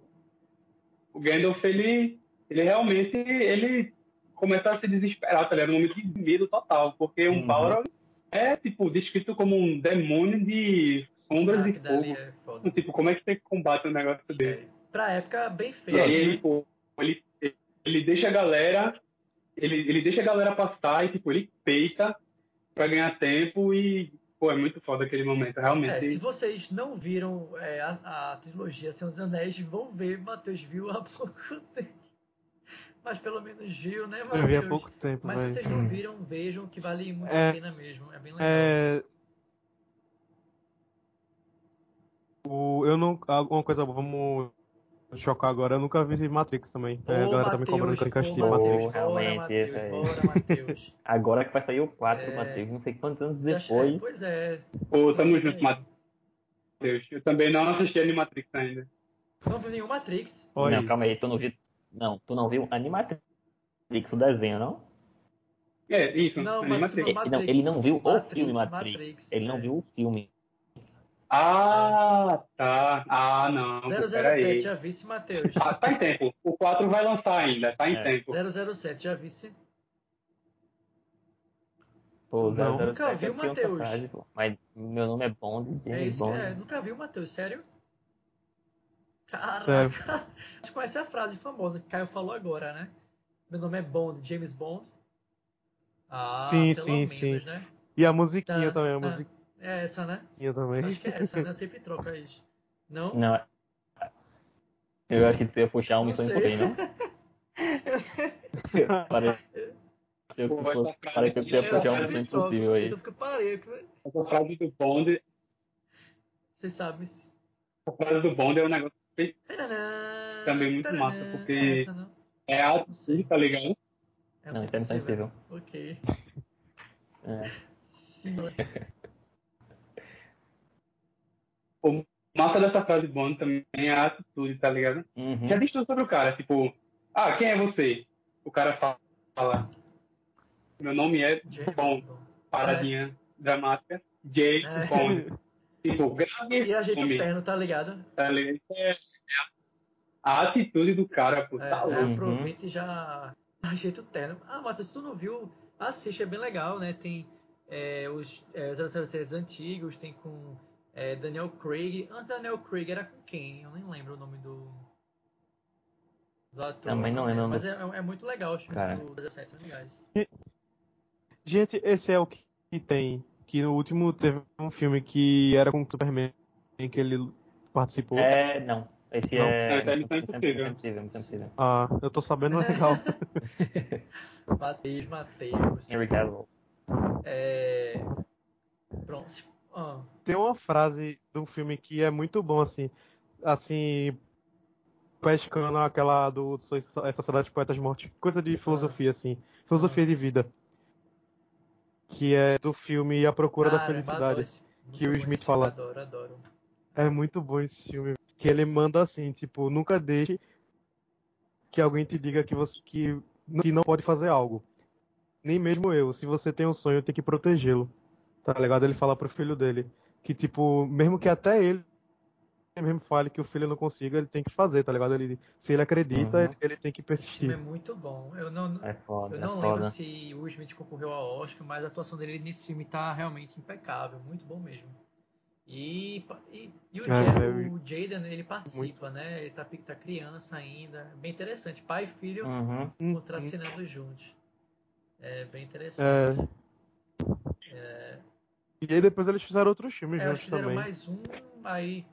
o Gandalf, ele, ele realmente. Ele começa a se desesperar, tá ligado? Um momento de medo total. Porque um Uhum. Balrog é, tipo, descrito como um demônio de sombras ah, e fogo. é foda. Tipo, como é que você combate um negócio? É, pra época, bem E feito. aí ele, né? pô, ele, ele deixa a galera, ele, ele deixa a galera passar e, tipo, ele peita pra ganhar tempo e, pô, é muito foda aquele momento, É, realmente. se vocês não viram é, a, a trilogia Senhor dos Anéis, vão ver. Matheus viu há [LAUGHS] pouco tempo. Mas pelo menos viu, né, Eu vi há pouco tempo, Mas se vocês não viram, vejam que vale muito É. a pena mesmo. É bem legal. É. O, eu não. Uma coisa, vamos chocar agora. Eu nunca vi Matrix também. Ô, É, a galera tá me cobrando que eu nunca assisti Matrix. Matrix. Realmente, Matheus, é. bora, Matheus. [LAUGHS] Agora que vai sair o 4, É. Matheus, não sei quantos anos Já- depois. é, pois é. Pô, tamo junto, Matheus. Eu também não assisti Animatrix ainda. Não viu nenhum Matrix. Olha Não, calma aí, tu não viu. Não, tu não viu Animatrix, o desenho, não? É, isso, Não, mas Animatrix. Ele, não, ele não viu Matrix, o filme Matrix. Matrix, ele não é. viu o filme. Ah, tá. Ah, não, pô, 007, peraí. já visse, Matheus. Ah, tá em tempo. O 4 vai lançar ainda, tá em É. tempo. 007, já visse. Pô, Não. 007 Nunca é viu, porque é Matheus? Mas meu nome é Bond, É isso que Bond. é. Nunca viu, Matheus? Sério? Caraca! Sério. [LAUGHS] Acho que conhece a frase famosa que Caio falou agora, né? Meu nome é Bond, James Bond. Ah, Sim, pelo sim, menos, sim. né? E a musiquinha Tá, também, a tá. musiquinha É essa, né? também. Acho que é essa, né? Eu sempre troco isso. Não? Não, é- eu acho que tu ia puxar um Missão sei. Impossível, não? [LAUGHS] [LAUGHS] Pareceu Pô, que, vai fosse, tocar pareceu que tu ia Eu puxar um Missão Impossível aí. Parelho. né? Essa frase do Bond, Vocês sabem. a frase do Bond é um negócio Também muito massa, porque- É não? é sei. tá ligado? É Não, isso é Missão Impossível. [LAUGHS] Ok. É. Sim, [LAUGHS] O massa dessa frase Bond também é a atitude, tá ligado? Uhum. Já diz tudo sobre o cara, tipo, ah, quem é você? O cara fala, meu nome é James Bond, Bond. paradinha dramática, Jay É. Bond. [LAUGHS] Tipo, grave E ajeita o nome, terno, tá ligado? tá ligado? É a atitude do cara, pô, É, tá louco. aproveita e já ajeita o terno. Ah, Matheus, tu não viu Assiste, é bem legal, né? Tem é, os é, 007 antigos, tem com é, Daniel Craig. Antes Daniel Craig era com quem? Eu nem lembro o nome do, do ator. Também não lembro. Mas é, é muito legal os filmes Cara. do 17, são legais. Gente, esse é o que tem. Que no último teve um filme que era com o Superman, em que ele participou. É, não. Esse Não. é. É, tá Impossível. Impossível. Ah, eu tô sabendo legal. [LAUGHS] Matheus, Matheus. Henry Cavill. É... Pronto. Ah, Tem uma frase de um filme que é muito bom, assim. Assim. Pescando aquela do So- é Sociedade de Poetas Mortos. Coisa de filosofia, assim. Filosofia de vida. Que é do filme A Procura da caramba, Felicidade. adoro esse- que o Smith fala. Adoro, adoro. É muito bom esse filme. Que ele manda assim, tipo, nunca deixe que alguém te diga que você que, que não pode fazer algo. Nem mesmo eu. Se você tem um sonho, tem que protegê-lo. Tá ligado? Ele fala pro filho dele. Que, tipo, mesmo que até ele mesmo fale que o filho não consiga, ele tem que fazer, tá ligado? Ele, se ele acredita, Uhum. ele, ele tem que Esse filme é persistir. muito bom. Eu não, É foda, eu é não foda. lembro se o Smith concorreu ao Oscar, mas a atuação dele nesse filme tá realmente impecável, muito bom mesmo. E, e, e o, É, o Jaden, ele participa, né? Ele tá, tá criança ainda. Bem interessante. Pai e filho Uhum. Hum, contracenando juntos. É bem interessante. É. E aí depois eles fizeram outros filmes É, eles juntos fizeram também. mais um, aí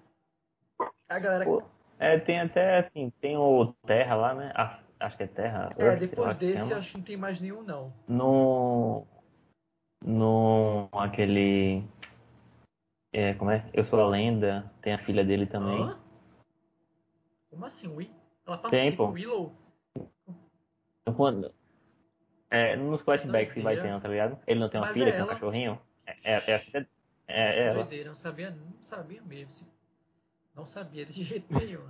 a galera. Pô, É, tem até assim, tem o Terra lá, né? Ah, acho que é Terra. é, Earth, depois desse acho que não tem mais nenhum, não. No. No. aquele. É, como é? Eu sou a lenda, tem a filha dele também. Hã? Como assim? Wi- Ela Tem, participa, pô. Willow? Então, quando- É, nos flashbacks que vai Doideira. tendo, tá ligado? Ele não tem uma Mas filha é que é um cachorrinho? É, é, é a. É, é ela. Doideira, não sabia, não sabia mesmo. Não sabia de jeito nenhum.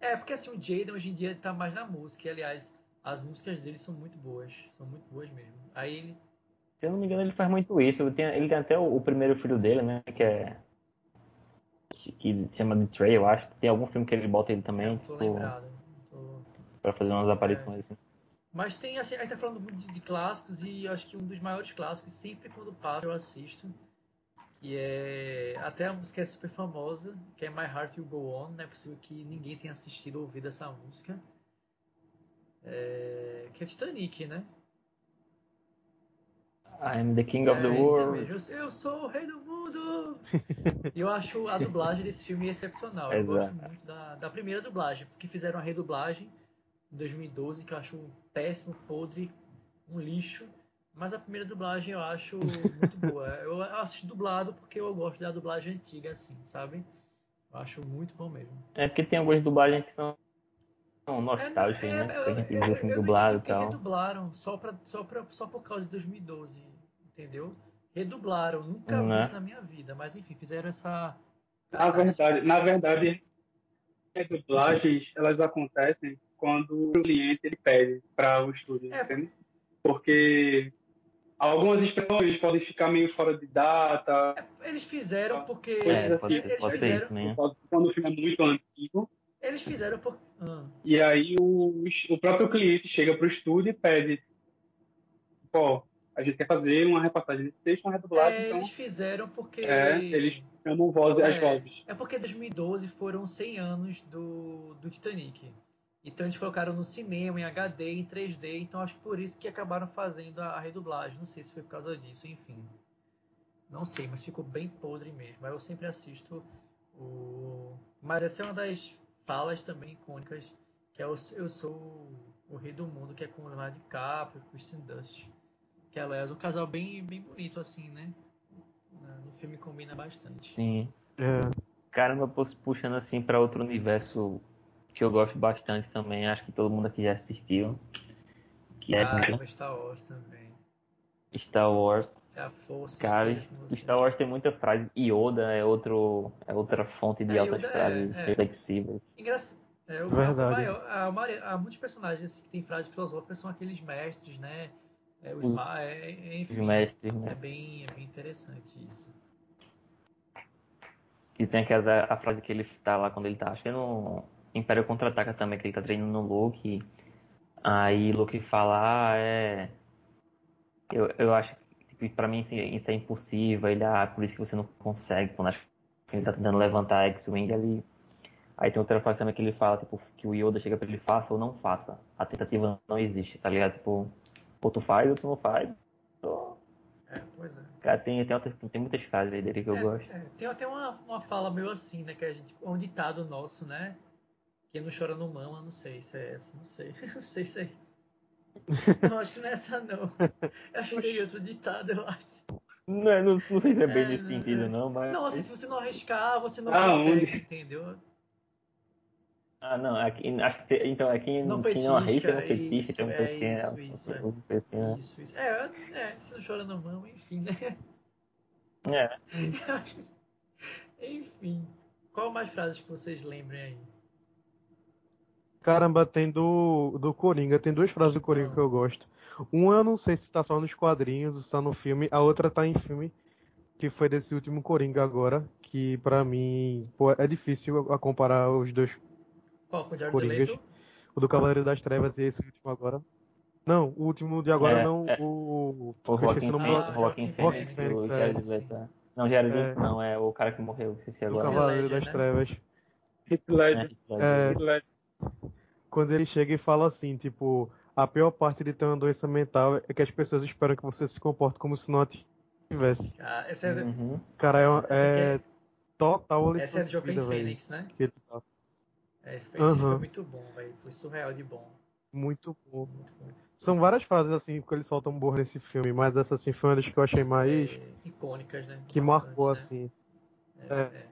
É, porque assim, o Jaden hoje em dia ele tá mais na música. E, aliás, as músicas dele são muito boas. São muito boas mesmo. Aí ele. Se eu não me engano, ele faz muito isso. Tem- ele tem até o, o primeiro filho dele, né? Que é. Que, que se chama The Trey, eu acho. Tem algum filme que ele bota ele também, não tô tipo, lembrado. tô- pra fazer umas aparições assim. Mas tem, assim, a gente tá falando muito de, de clássicos e eu acho que um dos maiores clássicos, sempre quando passa eu assisto, que é. Até a música é super famosa, que é My Heart Will Go On, não é possível que ninguém tenha assistido ou ouvido essa música. É, que é Titanic, né? I'm the king of É, the esse world. mesmo. Eu sou o rei do mundo! E eu acho a dublagem desse filme excepcional. Eu gosto muito da, da primeira dublagem, porque fizeram a redublagem em 2012, que eu acho péssimo, podre, um lixo. Mas a primeira dublagem eu acho muito boa. [LAUGHS] Eu assisto dublado porque eu gosto da dublagem antiga, assim, sabe? Eu acho muito bom mesmo. É porque tem algumas dublagens que são são nostálgicas, É, né? eu- Que a gente eu- viu o eu filme não dublado e tal. redublaram só, pra, só, pra, só por causa de 2012, entendeu? Redublaram, nunca Né? vi isso na minha vida, mas enfim, fizeram essa. Na verdade, na verdade, as dublagens elas acontecem quando o cliente ele pede para o estúdio, É. entende? Porque algumas expressões podem ficar meio fora de data, Eles fizeram porque. É, pode, Eles pode fizeram- isso né? quando o filme é muito antigo, Eles fizeram por. Ah, e aí o, o próprio cliente chega para o estúdio e pede, pô, a gente quer fazer uma repassagem desse texto, uma redublagem, é, então eles fizeram porque. é, eles chamam voz, as É. vozes. É porque 2012 foram 100 anos do, do Titanic. Então eles colocaram no cinema, em HD, em 3D. Então acho que por isso que acabaram fazendo a, a redublagem. Não sei se foi por causa disso, enfim. Não sei, mas ficou bem podre mesmo. Aí Eu sempre assisto o. Mas essa é uma das falas também icônicas. Que é o Eu Sou o, o Rei do Mundo, que é com o Leonardo DiCaprio, Kristen Dust. Que aliás, um casal bem, bem bonito, assim, né? No filme combina bastante. Sim. É. Caramba, puxando assim pra outro universo que eu gosto bastante também, acho que todo mundo aqui já assistiu. Que é Ah, Star Wars também. Star Wars. É a força. Cara, você. Star Wars tem muita frase. Yoda é, outro, é outra fonte de É, altas Yoda é- frases é. reflexivas. Engraçado. É, o, Verdade. A, maior, a maioria- há muitos personagens assim, que têm frases filosóficas são aqueles mestres, né? É, os Os- ma- é, é, enfim, Os mestres, é né? bem, é bem interessante isso. E tem aquela a frase que ele tá lá quando ele tá, acho que é no Império Contra-Ataca também, que ele tá treinando no Luke. Aí Luke fala, ah, é. Eu, eu acho que tipo, pra mim isso, isso é impossível. Ele, ah, por isso que você não consegue. Quando acho que ele tá tentando levantar a X-Wing ali. Aí tem outra frase também que ele fala, tipo, que o Yoda chega pra ele, faça ou não faça. A tentativa não existe, tá ligado? Tipo, ou tu faz ou tu não faz. Ou... É, pois é. Cara, tem, tem, outra- tem muitas frases aí dele que eu É, gosto. é, tem até uma, uma fala meio assim, né? Que a gente, um ditado nosso, né? Quem não chora não mama, não sei se é essa, não sei. [LAUGHS] não sei se é isso. [LAUGHS] Não, acho que não é essa não. Eu acho que seria outro ditado, eu acho. Não, é- não, não sei se é bem É, nesse não, sentido, é. não, mas. Não, assim, se você não arriscar, você não Ah, consegue, onde? entendeu? Ah, não, aqui, acho que se- então é quem Não quem não arrisca, não petisca, tem um é isso, isso, é. Um né? Isso, isso. É, é, se não chora não mama, enfim, né? É. [LAUGHS] enfim. Qual mais frases que vocês lembrem aí? Caramba, tem do, do Coringa, tem duas frases do Coringa que eu gosto. Uma eu não sei se tá só nos quadrinhos ou se tá no filme, a outra tá em filme, que foi desse último Coringa agora, que pra mim, pô, é difícil a comparar os dois, Qual, o Coringas. Leto? o do Cavaleiro das Trevas e esse último agora. Não, o último de agora É, não, é. o... O Joaquim o nome Ah, Joaquim Joaquim Phoenix, o é. Jared Leto. é. Não, Jared É. Leto não, é o cara que morreu, esqueci agora. Cavaleiro Ledger, das né? Trevas. Heath É, Ledger. É. Quando ele chega e fala assim, tipo, a pior parte de ter uma doença mental é que as pessoas esperam que você se comporte como se não tivesse. Ah, essa é, Uhum. Cara, é, uma- Essa é aqui total lição essa é do de Joaquim vida. Phoenix, né? que ele dá. É, foi muito bom, velho. Foi surreal de bom. Muito bom. Muito bom. São várias frases assim que eles soltam burro nesse filme, mas essa assim foi uma das que eu achei mais É, icônicas, né? que marcou né? assim. É, é.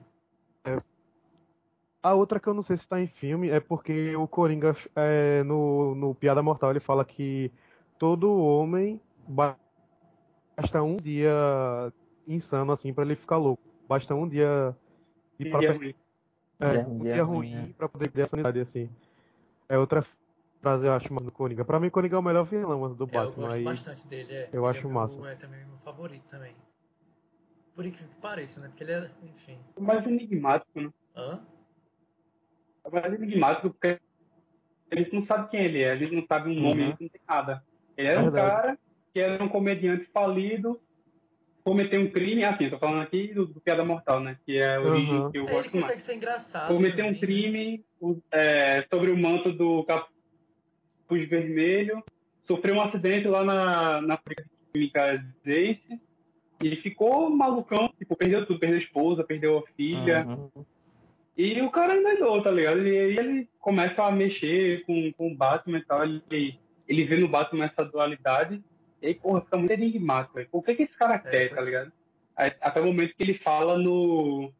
A outra que eu não sei se tá em filme é porque o Coringa é, no, no Piada Mortal ele fala que todo homem ba- basta um dia insano assim pra ele ficar louco. Basta um dia de pra é ruim. é, Dia- um dia dia ruim, ruim né? pra poder ter a sanidade assim. É outra frase eu acho mano, do Coringa. Pra mim Coringa é o melhor vilão do É, eu Batman gosto aí. bastante dele. É. eu Ele acho é meu- massa. É também meu favorito também. Por incrível que pareça, né? Porque ele é, enfim. É mais enigmático, né? Hã? É mais enigmático porque a gente não sabe quem ele é, a gente não sabe o nome, Uhum. a gente não tem nada. Ele era um Verdade. cara que era um comediante falido, cometeu um crime, assim, eu tô falando aqui do, do Piada Mortal, né? Que é a origem Aham. que eu É, ele gosto mais. consegue ser engraçado. Cometeu um também, né? crime o- é, sobre o manto do capuz vermelho, sofreu um acidente lá na, na química Zeiss e ficou malucão, tipo, perdeu tudo, perdeu a esposa, perdeu a filha. Uhum. E o cara endoidou, tá ligado? E aí ele começa a mexer com, com o Batman e tal. Ele, ele vê no Batman essa dualidade. E aí, porra, fica muito enigmático, velho. O que, que esse cara quer, tá ligado? Aí, até o momento que ele fala no.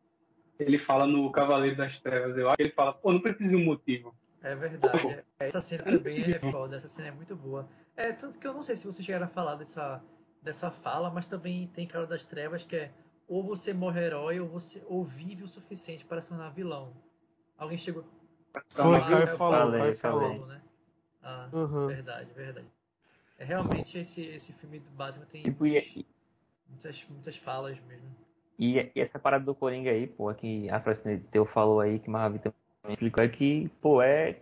Ele fala no Cavaleiro das Trevas, eu acho ele fala, pô, não precisa de um motivo. É verdade. é. Essa cena também é foda, essa cena é muito boa. É, tanto que eu não sei se vocês chegaram a falar dessa, dessa fala, mas também tem Cavaleiro das Trevas que é ou você morre herói ou você ou vive o suficiente para se tornar vilão. Alguém chegou Foi, Caio é, falou, falei, Caio falou. né? Ah, Uhum. verdade, verdade. É, realmente esse, esse filme do Batman tem Tipo, e, muitas, muitas falas mesmo. e, e essa parada do Coringa aí, pô, que a frase teu falou aí, que o Marvin também explicou, é que, pô, é,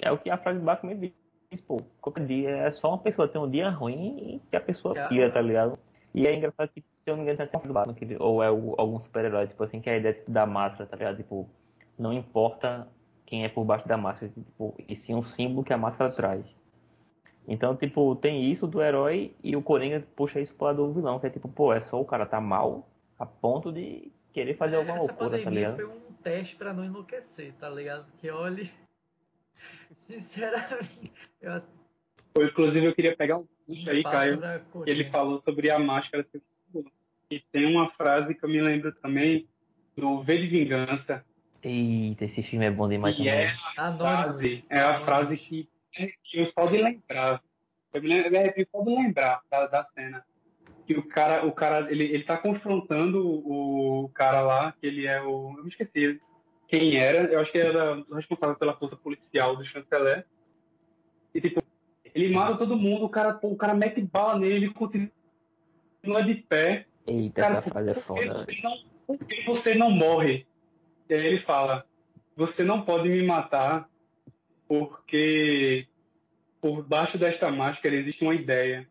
é o que a frase basicamente diz, pô, qualquer dia é só uma pessoa ter um dia ruim e que a pessoa É. pira, tá ligado? E é engraçado que, se eu não me engano, tem até um do Batman, ou é o- algum super-herói, tipo assim, que é a ideia tipo, da máscara, tá ligado? Tipo, não importa quem é por baixo da máscara, tipo, e sim um símbolo que a máscara traz. Então, tipo, tem isso do herói e o Coringa puxa isso pro lado do vilão, que é tipo, pô, é só o cara tá mal a ponto de querer fazer alguma Essa loucura, tá ligado? foi um teste pra não enlouquecer, tá ligado? Porque olha, [LAUGHS] sinceramente, eu Eu, inclusive, eu queria pegar um puxo aí, Caio, ele falou sobre a máscara. E tem uma frase que eu me lembro também do V de Vingança, Eita, esse filme é bom demais que também. é Anônimos. frase, é a frase que eu só de lembrar. Eu me lembro- só de lembrar da, da cena. Que o cara, o cara, ele, ele tá confrontando o, o cara lá, que ele é o. Eu me esqueci quem era, eu acho que era o responsável pela força policial do chanceler. E tipo, ele mata todo mundo, o cara, pô, o cara mete bala nele, ele continua de pé. Eita, Cara, essa frase é foda. você não, por que você não morre? E aí ele fala: Você não pode me matar porque por baixo desta máscara existe uma ideia.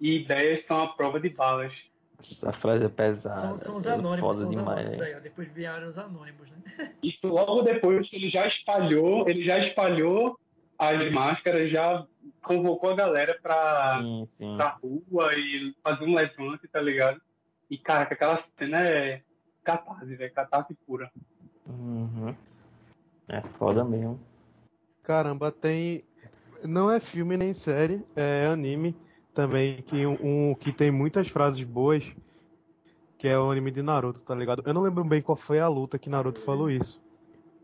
e ideias são a prova de balas. Essa frase é pesada. São, são os anônimos, foda são os demais. anônimos aí, ó. Depois vieram os anônimos, né? Isso logo depois ele já espalhou, ele já espalhou as máscaras, já convocou a galera pra, Sim, sim. pra rua e fazer um levante, tá ligado? E, cara, que aquela cena é catarse, velho, catarse pura. Uhum. É foda mesmo. Caramba, tem. Não é filme nem série, é anime também, que um, um que tem muitas frases boas, que é o anime de Naruto, tá ligado? Eu não lembro bem qual foi a luta que Naruto falou isso.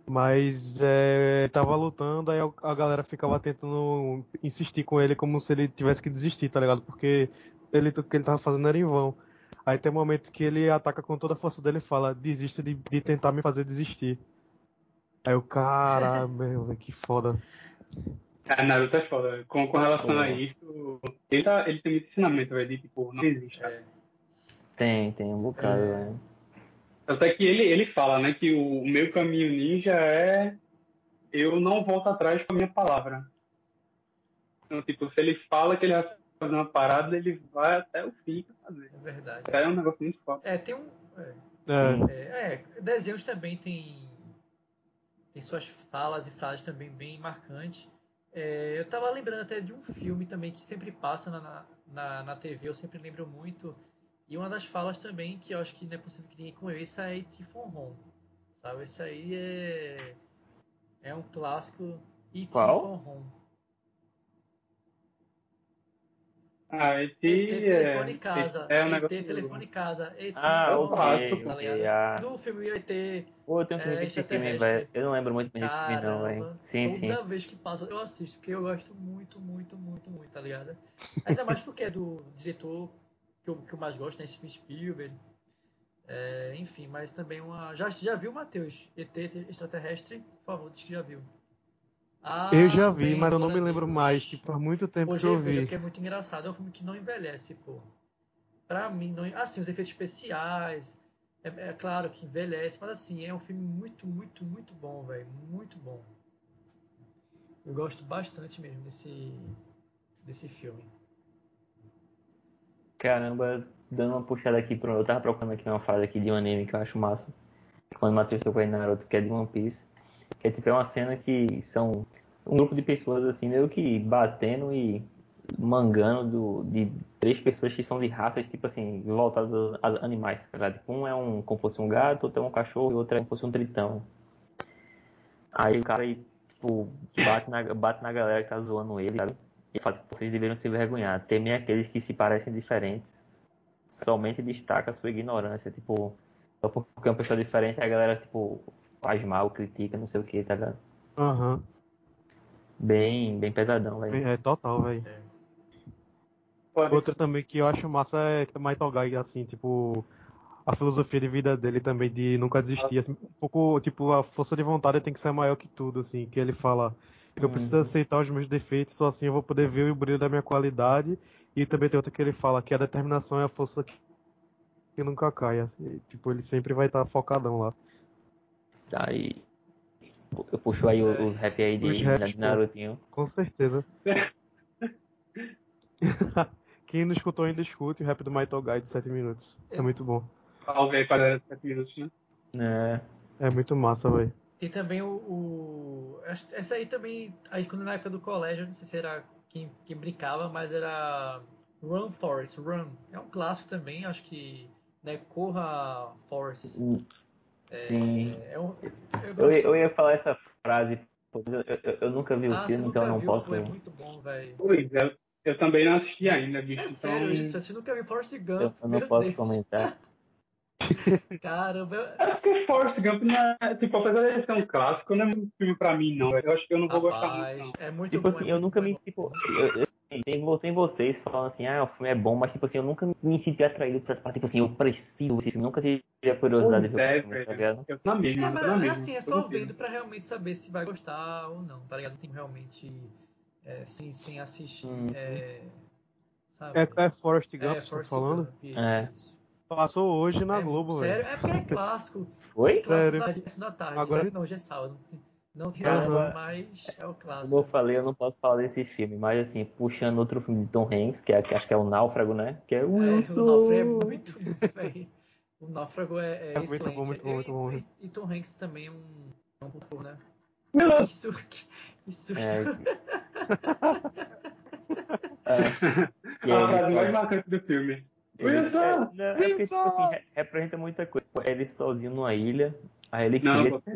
Mas é, tava lutando, aí a galera ficava tentando insistir com ele como se ele tivesse que desistir, tá ligado? Porque ele, o que ele tava fazendo era em vão. Aí tem um momento que ele ataca com toda a força dele e fala, desista de, de tentar me fazer desistir. Aí o cara, [LAUGHS] meu, velho, que foda. Cara, Naruto é foda. Com, com relação a isso, ele, tá, ele tem muito ensinamento, velho, de tipo, não existe. cara. É. Tem, tem um bocado, É. velho. Até que ele, ele fala, né, que o meu caminho ninja é eu não volto atrás com a minha palavra. Então, tipo, se ele fala que ele vai fazer uma parada, ele vai até o fim pra fazer. É verdade. É um negócio muito forte. É, tem um. é, É, É, é, desenhos também tem, tem suas falas e frases também bem marcantes. É, eu tava lembrando até de um filme também que sempre passa na, na, na TV, eu sempre lembro muito. E uma das falas também, que eu acho que não é possível que ninguém conheça, é Tifon Hon. Sabe? Esse aí é, é um clássico. E Qual? Tifon Hon. Ah, esse ET é, Telefone Casa. é um ET. Telefone Casa. ET Ah, ok, faço, tá ligado? ah. Do filme ET. Pô, eu tenho que É, ver esse filme, velho. Eu não lembro muito bem desse filme, não, velho. Sim, sim. toda vez que passa eu assisto, porque eu gosto muito, muito, muito, muito, tá ligado? Ainda mais porque é do diretor que eu, que eu mais gosto, né? Steven Spielberg. É, enfim, mas também uma. Já, já viu, Matheus? ET extraterrestre? Por favor, diz que já viu. Ah, eu já vi, bem, mas eu não me lembro mais, tipo, faz muito tempo Hoje que eu eu vejo vi. porque é muito engraçado. É um filme que não envelhece, pô. Pra mim, não... assim, os efeitos especiais. É, é claro que envelhece, mas assim, é um filme muito, muito, muito bom, velho. Muito bom. Eu gosto bastante mesmo desse, desse filme. Caramba, dando uma puxada aqui pro. Eu tava procurando aqui uma frase aqui de um anime que eu acho massa. Quando o Matheus tocou na Naruto, que é de One Piece. Que é tipo é uma cena que são um grupo de pessoas assim, meio que batendo e mangando do, de três pessoas que são de raças, tipo assim, voltadas a animais, tá ligado? Tipo, um é um como fosse um gato, outro é um cachorro e outro é como fosse um tritão. Aí o cara tipo, bate na, bate na galera que tá zoando ele, sabe? E fala, tipo, vocês deveriam se vergonhar. Temem aqueles que se parecem diferentes. Somente destaca a sua ignorância. Tipo, só porque é uma pessoa diferente, a galera, tipo, faz mal, critica, não sei o que, tá ligado? Aham. Bem, bem pesadão, velho. É total, velho. Pode- Outra também que eu acho massa é Maitogai, assim, tipo, a filosofia de vida dele também, de nunca desistir, assim, um pouco, tipo, a força de vontade tem que ser maior que tudo, assim, que ele fala eu preciso Uhum. aceitar os meus defeitos, só assim eu vou poder ver o brilho da minha qualidade, e também tem outra que ele fala que a determinação é a força que, que nunca cai, assim, tipo, ele sempre vai estar focadão lá. Aí. Eu puxo aí o- os rap aí de, Os raps, de. Narutinho. Com certeza. [LAUGHS] Quem não escutou ainda escute o rap do Maitogai de 7 minutos. É muito bom. Salve aí para 7 minutos, né? É, É muito massa, velho. Tem também o, o- essa- aí também. Aí quando na época do colégio, não sei se era quem, quem brincava, mas era Run Forest, Run. É um clássico também, acho que. Né, Corra Forest. sim. É um, eu, Eu, eu ia falar essa frase, eu, eu- eu nunca vi o ah, filme, então eu não viu? posso. É muito bom, velho. Pois é, eu também não assisti ainda, bicho. É então, sério isso, você nunca viu Forrest Gump? Eu, eu não posso Deus. comentar. [LAUGHS] [LAUGHS] Caramba, eu- É porque Forrest Gump não é, tipo, apesar de ser um clássico, não é muito filme pra mim, não. Eu acho que eu não vou gostar rapaz, muito, não. é muito Tipo bom. assim, é eu muito nunca bom. me. Tipo, eu, eu, tem, tem vocês falando assim, ah, o filme é bom, mas tipo assim, eu nunca me senti atraído pra, pra, tipo assim, eu preciso desse filme, nunca tive a curiosidade de ver é, o filme, tá velho. ligado? Eu na mesma, É, eu mas na é mesma. assim, é só vendo pra realmente saber se vai gostar ou não, tá ligado? Não tem realmente é, sem, sem assistir. Uhum. É, sabe? É, é Forrest Gump, É, você tá Forrest falando? Gump, isso, É. isso. Passou hoje na É, Globo, Sério? velho. É porque é clássico. [LAUGHS] Oi? É clássico Sério? da- da tarde. Agora- Não, hoje é sábado. Não tem nada, mas é o Como eu clássico. falei, eu não posso falar desse filme, mas assim, puxando outro filme de Tom Hanks, que, é, que acho que é o Náufrago, né? Que é É, o o Wilson. Náufrago é muito bom, velho. [LAUGHS] O Náufrago é, é, É muito bom, muito bom, muito bom. E, e Tom Hanks também é um, é um putor, né? Não. Isso, isso. É, [LAUGHS] é, que a ele frase só- mais marcante do filme. Ele, é, não, é porque, tipo assim, re- representa muita coisa. Ele sozinho numa ilha, aí ele Não, cria, tipo,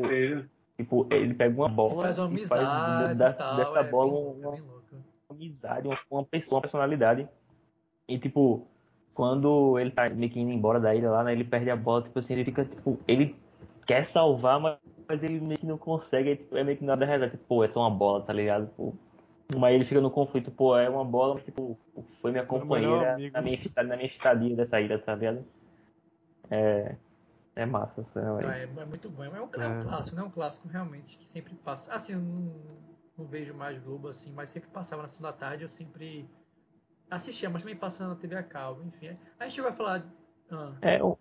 tipo, ele pega uma bola faz uma e faz amizade da- tal. dessa é bola bem um- louco, é uma amizade, uma, uma pessoa, uma personalidade. E tipo, quando ele tá meio que indo embora da ilha lá, né, ele perde a bola, tipo assim, ele fica, tipo, ele quer salvar, mas, mas ele meio que não consegue, é, tipo, é meio que nada real, tipo, pô, é só uma bola, tá ligado? Pô, mas ele fica no conflito, pô, é uma bola, mas tipo, foi minha companheira na minha, na minha estadia dessa ilha, tá ligado? É, é massa, assim, Não, velho. é, é muito bom. É um, é um É. clássico, né? É um clássico realmente que sempre passa. Assim, eu não, não vejo mais Globo assim, mas sempre passava na sessão da tarde, eu sempre assistia, mas também passava na TV a cabo, enfim. A gente vai falar. Ah, É, o,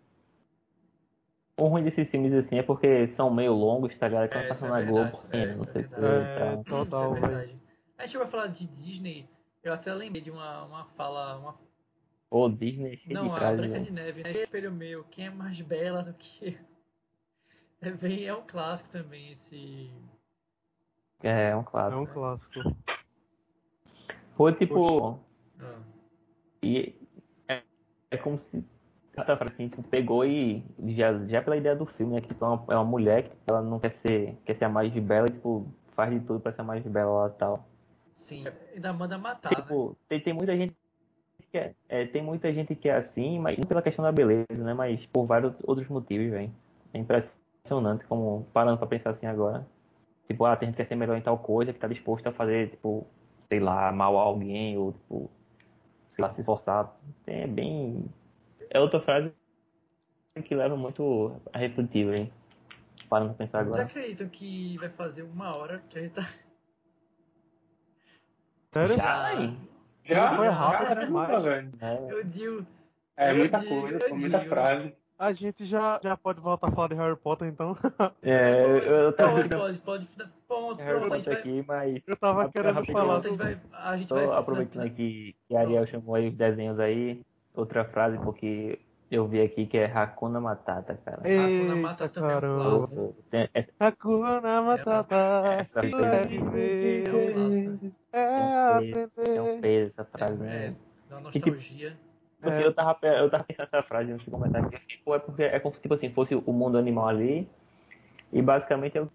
o ruim desses filmes, assim, é porque são meio longos, tá ligado? Quando É, passa isso é na Globo, assim, é, não é sei o que, verdade. É, tal. total, é verdade. A gente vai falar de Disney. Eu até lembrei de uma, uma fala. Uma... Pô, Disney é cheio Não, de a frase, Branca né? de Neve, né? Espelho meu, quem é mais bela do que. eu? É, bem, é um clássico também esse. É, é um É clássico. um clássico. Foi tipo. Ah, E é, é como se assim, tipo, pegou e já, já pela ideia do filme, né? Que tipo, é uma, é uma mulher que ela não quer ser, quer ser a mais bela e tipo, faz de tudo pra ser a mais bela lá e tal. Sim, ainda manda matar, né? Tipo, tem, tem muita gente que é, é, tem muita gente que é assim, mas não pela questão da beleza, né? Mas por vários outros motivos, velho. É impressionante como, parando pra pensar assim agora. Tipo, ah, tem gente que quer ser melhor em tal coisa, que tá disposto a fazer, tipo, sei lá, mal a alguém, ou tipo, sei lá, se esforçar. É bem. É outra frase que leva muito a refletir, velho. Parando pra pensar Vocês agora. acreditam que vai fazer uma hora que a gente tá. Sério? Já. Já? Foi rápido Caramba, demais. velho. É, Eu digo. É Eu muita digo, coisa, pô, muita frase. A gente já, já pode voltar a falar de Harry Potter, então. [LAUGHS] é, eu, eu tava Pode, querendo pode, pode. Pronto, Harry pronto, Potter vai. aqui, mas. Eu tava querendo falar do. vai. A gente Só vai. aproveitando aqui que a Ariel chamou aí os desenhos aí, outra frase, porque eu vi aqui que é Hakuna Matata, cara. Hakuna Matata também é um caramba. essa, [LAUGHS] Hakuna Matata. essa é viver. É um clássico. É tem um aprender. peso essa frase, É, né? da nostalgia. Tipo assim, É. eu, tava, eu tava pensando nessa frase antes de começar aqui, tipo, é porque é como se tipo assim, fosse o mundo animal ali, e basicamente é o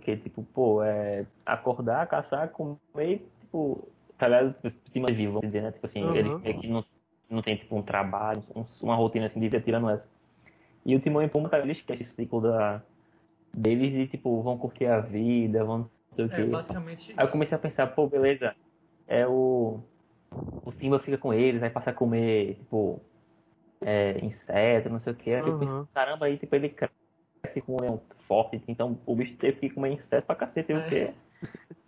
que, tipo, pô, é acordar, caçar, comer, tipo, tá ligado? Tipo, se manter vivo, vamos dizer, né? Tipo assim, Uhum. eles meio que não, não tem, tipo, um trabalho, um- uma rotina assim de vida tirando essa. E o Timão e Pumba, cara, eles esquecem esse ciclo da, deles e, tipo, vão curtir a vida, vão não sei o É quê. basicamente Aí eu isso. comecei a pensar, pô, beleza, é o. O Simba fica com eles, aí passa a comer, tipo, é, inseto, não sei o que. Aí eu pensei, Uhum. caramba, aí tipo, ele cresce com um leão forte, então o bicho teve que comer inseto pra cacete, É. o quê?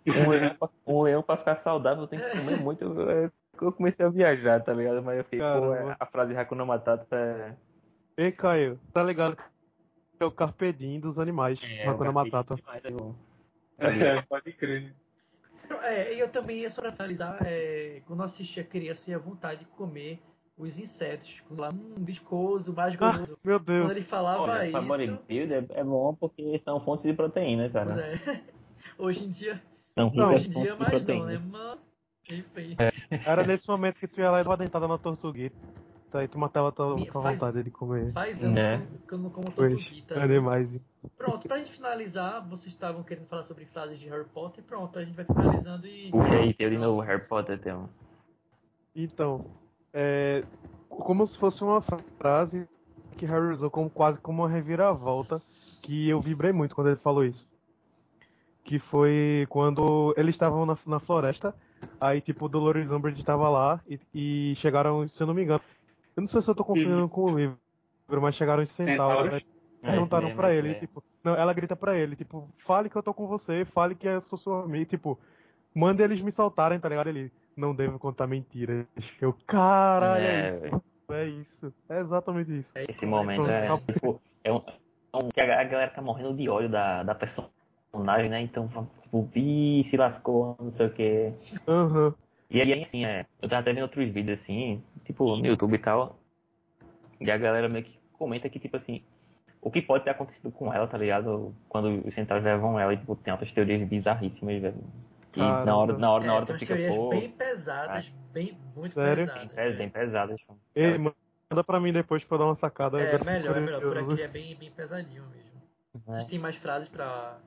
Um leão, pra, um leão pra ficar saudável tem que comer muito. Eu, eu comecei a viajar, tá ligado? Mas eu fiquei, pô, Caramba. é- a frase Hakuna Matata é. Ei, Caio, tá ligado? É o Carpe Diem dos animais. é Hakuna Matata. demais, eu- É, pode crer. É, e eu também ia só pra finalizar, é, quando eu assistia criança, tinha vontade de comer os insetos. Lá, hum, viscoso, mais Ah, gostoso. meu Quando Deus. ele falava Olha, isso. pra bodybuilder é, é bom porque são fontes de proteína, cara. Pois é. [LAUGHS] Hoje em dia. Não, hoje em fontes dia de mais não, né? proteínas. Enfim. Era nesse momento que tu ia lá e dava uma dentada na tortuguita. Aí tu matava tua, tua faz- vontade de comer. Faz anos Né? que eu não como tortuguita. é demais isso. Pronto, pra gente finalizar, vocês estavam querendo falar sobre frases de Harry Potter. Pronto, a gente vai finalizando e. Puxa aí, teu de novo, Harry Potter, teu. Então, é como se fosse uma frase que Harry usou como quase como uma reviravolta, que eu vibrei muito quando ele falou isso. Que foi quando eles estavam na, na floresta, aí tipo o Dolores Umbridge estava lá e, e chegaram, se eu não me engano, eu não sei se eu tô confundindo com o livro, mas chegaram os centauros, né? É Perguntaram pra ele, mesmo. tipo, não, ela grita pra ele, tipo, fale que eu tô com você, fale que eu sou sua amiga, tipo, manda eles me soltarem, tá ligado? Ele, não devo contar mentiras. Eu, caralho, é, É, isso, é isso, é exatamente isso. É Esse momento é, tipo, [LAUGHS] é um, é um que a galera tá morrendo de ódio da, da personagem personagem, né? Então, tipo, ih, se lascou, não sei o que. Aham. E aí, assim, é, eu tava até vendo outros vídeos, assim, tipo, no YouTube e tal. E a galera meio que comenta que, tipo assim, o que pode ter acontecido com ela, tá ligado? Quando os centrais levam ela e, tipo, tem outras teorias bizarríssimas, velho. E na hora, na hora, É, na hora tem tu fica, teorias pô, bem pesadas, bem, muito Sério? bem, pesadas. pes- bem pesadas. Ei, manda pra mim depois pra eu dar uma sacada. É, melhor, é melhor. Por aqui é bem, bem pesadinho mesmo. Vocês né? têm mais frases pra.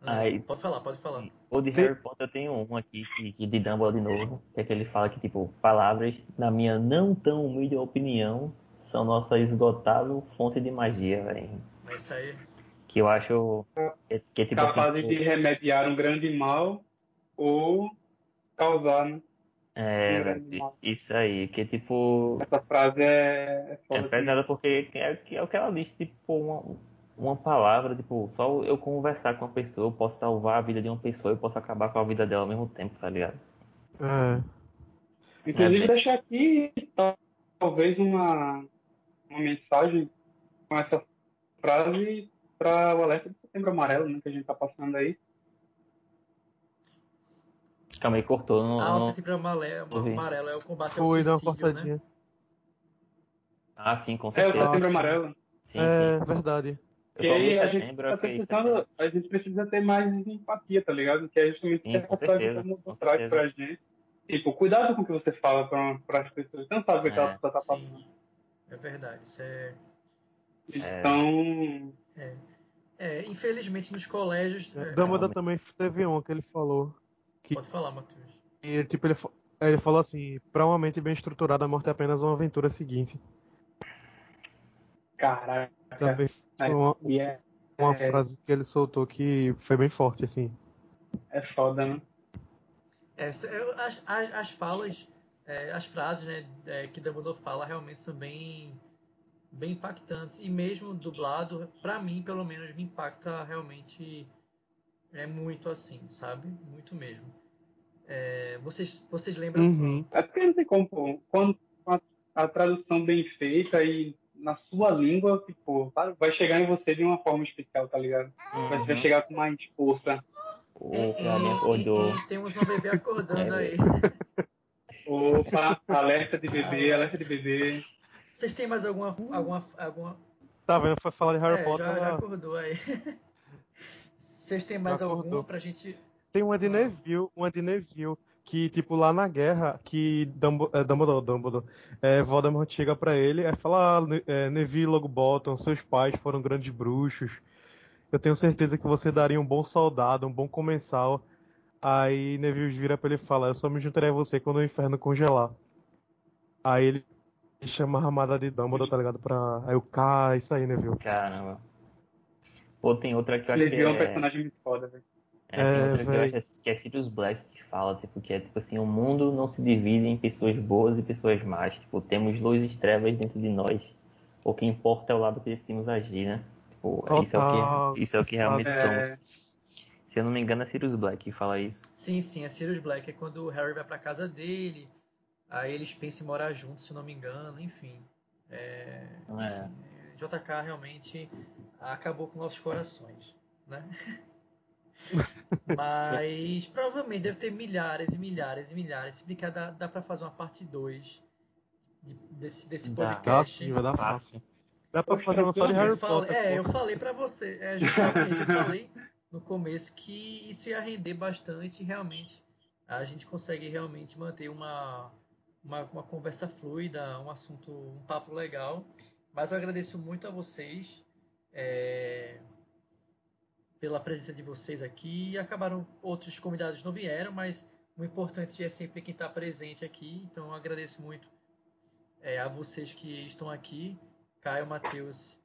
Não, Aí- pode falar, pode falar. O de Tem- Harry Potter eu tenho um aqui, que, que de Dumbledore de novo, que é que ele fala que, tipo, palavras, na minha não tão humilde opinião, são nossa esgotável fonte de magia, velho. Mas isso aí. Que eu acho que, que é tipo Capazes assim, de remediar um grande mal ou causar, né? é, um velho, isso aí, que tipo, Essa frase é, é é pesada porque é, é o que ela diz, tipo, uma, uma palavra, tipo, só eu conversar com uma pessoa, eu posso salvar a vida de uma pessoa, eu posso acabar com a vida dela ao mesmo tempo, tá ligado? É. Inclusive, É deixar aqui tal- talvez uma, uma mensagem com essa frase para o alerta do setembro amarelo, né, que a gente tá passando aí. Calma aí, cortou, não, Ah, o setembro amarelo, amarelo é o combate ao Foi dar uma suicídio, cortadinha. né? Ah, sim, com É o certeza. setembro amarelo. Sim, É, sim. verdade. Eu Que a gente, tá precisando, a gente precisa ter mais empatia, tá ligado? Que é justamente Sim, que o com mundo traz certeza. pra gente. Tipo, cuidado com o que você fala para as pessoas. Você não sabe o que É, pessoa tá passando. Sim, é verdade. Isso é, Então, é, infelizmente nos colégios. é, também teve um que ele falou. pode falar, Matheus. E, tipo, ele, fa- ele falou assim: pra uma mente bem estruturada, a morte é apenas uma aventura seguinte. caraca. Também foi uma, é, uma é. frase que ele soltou que foi bem forte, assim. é foda, né? É, as, as, as falas, é, as frases né, é, que Dumbledore fala realmente são bem, bem impactantes. E mesmo dublado, pra mim, pelo menos, me impacta realmente é muito assim, sabe? Muito mesmo. É, vocês, vocês lembram? Uhum. É porque não tem como. Quando a, a tradução bem feita e na sua língua, tipo, vai- vai chegar em você de uma forma especial, tá ligado? Vai, vai Uhum. chegar com mais força. O Galinha acordou. Temos uma bebê acordando aí. Opa, alerta de bebê, alerta de bebê. Vocês têm mais alguma. alguma, alguma... Tá vendo? Foi falar de Harry É, Potter. já, já ela- acordou aí. [LAUGHS] Vocês têm mais Já alguma acordou. pra gente. Tem uma de Ah. Neville, uma de Neville, que, tipo, lá na guerra, que Dumbo, é, Dumbledore, Dumbledore, é, Voldemort chega pra ele e fala, ah, Ne- é, Neville Longbottom, seus pais foram grandes bruxos, eu tenho certeza que você daria um bom soldado, um bom comensal. Aí Neville vira pra ele e fala, eu só me juntarei a você quando o inferno congelar. Aí ele chama a armada de Dumbledore, tá ligado? Pra... Aí o cara, isso aí, Neville. Caramba. Pô, tem outra que eu acho Ele que viu um é. personagem muito foda, velho. É, tem É, outra que eu acho que é Sirius Black que fala, tipo, que é tipo assim, o mundo não se divide em pessoas boas e pessoas más. Tipo, temos luz e trevas dentro de nós. O que importa é o lado que decidimos agir, né? Tipo, isso é o Total. que, isso é o que realmente É. somos. Se eu não me engano, é Sirius Black que fala isso. Sim, sim, é Sirius Black. É quando o Harry vai pra casa dele. Aí eles pensam em morar juntos, se eu não me engano. Enfim. É, É. enfim, é, JK realmente acabou com nossos corações, né? [LAUGHS] Mas provavelmente deve ter milhares e milhares e milhares. Se brincar, dá, dá pra fazer uma parte 2 desse, desse Dá. Dá podcast. sim, vai dar fácil. Dá pra fazer uma só de eu Harry falei- Potter. é, pô. eu falei pra você, é, justamente, eu falei no começo que isso ia render bastante realmente a gente consegue realmente manter uma, uma, uma conversa fluida, um assunto, um papo legal. Mas eu agradeço muito a vocês é, pela presença de vocês aqui. Acabaram outros convidados não vieram, mas o importante é sempre quem está presente aqui. Então eu agradeço muito é, a vocês que estão aqui, Caio, Matheus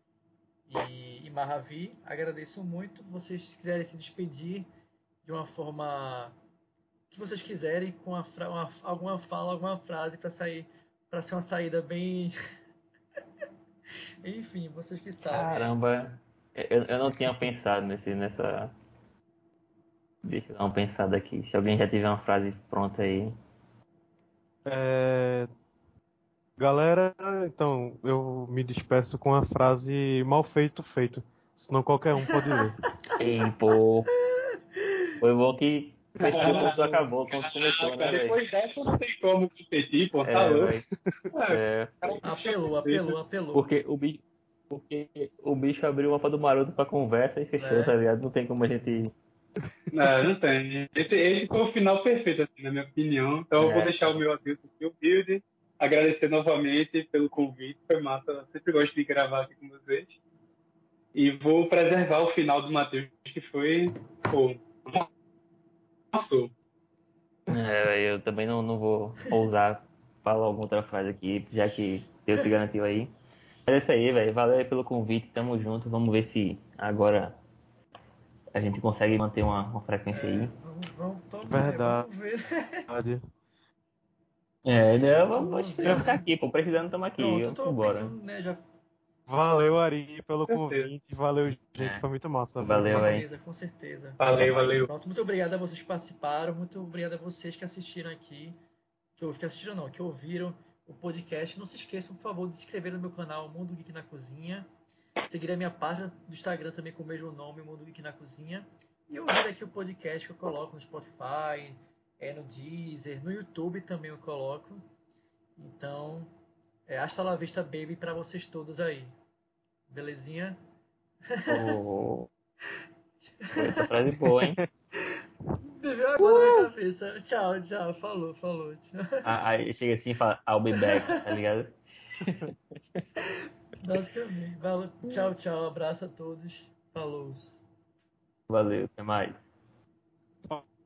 e, e Mahavi. Agradeço muito. Vocês se quiserem se despedir de uma forma que vocês quiserem, com a fra- uma- alguma fala, alguma frase para sair, para ser uma saída bem. [LAUGHS] Enfim, vocês que sabem. Caramba, eu, eu não tinha pensado nesse, nessa. Deixa eu dar uma pensada aqui. Se alguém já tiver uma frase pronta aí. É, Galera, então eu me despeço com a frase mal feito, feito. Senão qualquer um pode ler. [LAUGHS] Ei, pô. Foi bom que fechou, acabou quando começou, né, velho? Depois dessa não tem como competir, pô, tá É, louco. véi. É, Apelou, apelou, apelou. porque o bicho. Porque o bicho abriu o mapa do Maroto pra conversa e fechou, É. tá ligado? Não tem como a gente. Não, não tem. Esse, esse foi o final perfeito, assim, na minha opinião. Então eu vou É. deixar o meu adeus aqui, humilde. Agradecer novamente pelo convite. Foi massa. Eu sempre gosto de gravar aqui com vocês. E vou preservar o final do Matheus, que foi. Pô. Passou. É, eu também não, não vou ousar falar alguma outra frase aqui, já que Deus se garantiu aí. Mas é isso aí, velho. Valeu aí pelo convite, tamo junto. Vamos ver se agora a gente consegue manter uma, uma frequência aí. Vamos, vamos, vamos Verdade. Ver, vamos ver. É, né? Vamos, vamos ficar aqui, pô. Precisando, tamo aqui. Eu Vamos tô embora. pensando, né, já Valeu, Ari, pelo Com convite. Valeu, gente. É. Foi muito massa. velho. Valeu, com véi. certeza, com certeza. Valeu, valeu. Pronto, muito obrigado a vocês que participaram, muito obrigado a vocês que assistiram aqui, que, que assistiram não, que ouviram o podcast. Não se esqueçam, por favor, de se inscrever no meu canal Mundo Geek na Cozinha, seguir a minha página do Instagram também com o mesmo nome, Mundo Geek na Cozinha, e ouvir aqui o podcast que eu coloco no Spotify, é, no Deezer, no YouTube também eu coloco. Então, é, hasta la vista, baby, para vocês todos aí. Belezinha? Foi [LAUGHS] essa frase boa, hein? [LAUGHS] Deveu agora na minha cabeça. Tchau, tchau. Falou, falou. Tchau. Aí chega assim e fala, I'll be back, tá ligado? [LAUGHS] Basicamente. Valeu. Tchau, tchau. Abraço a todos. Falou. Valeu, até mais.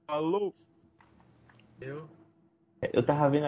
Falou. Eu. Eu tava vendo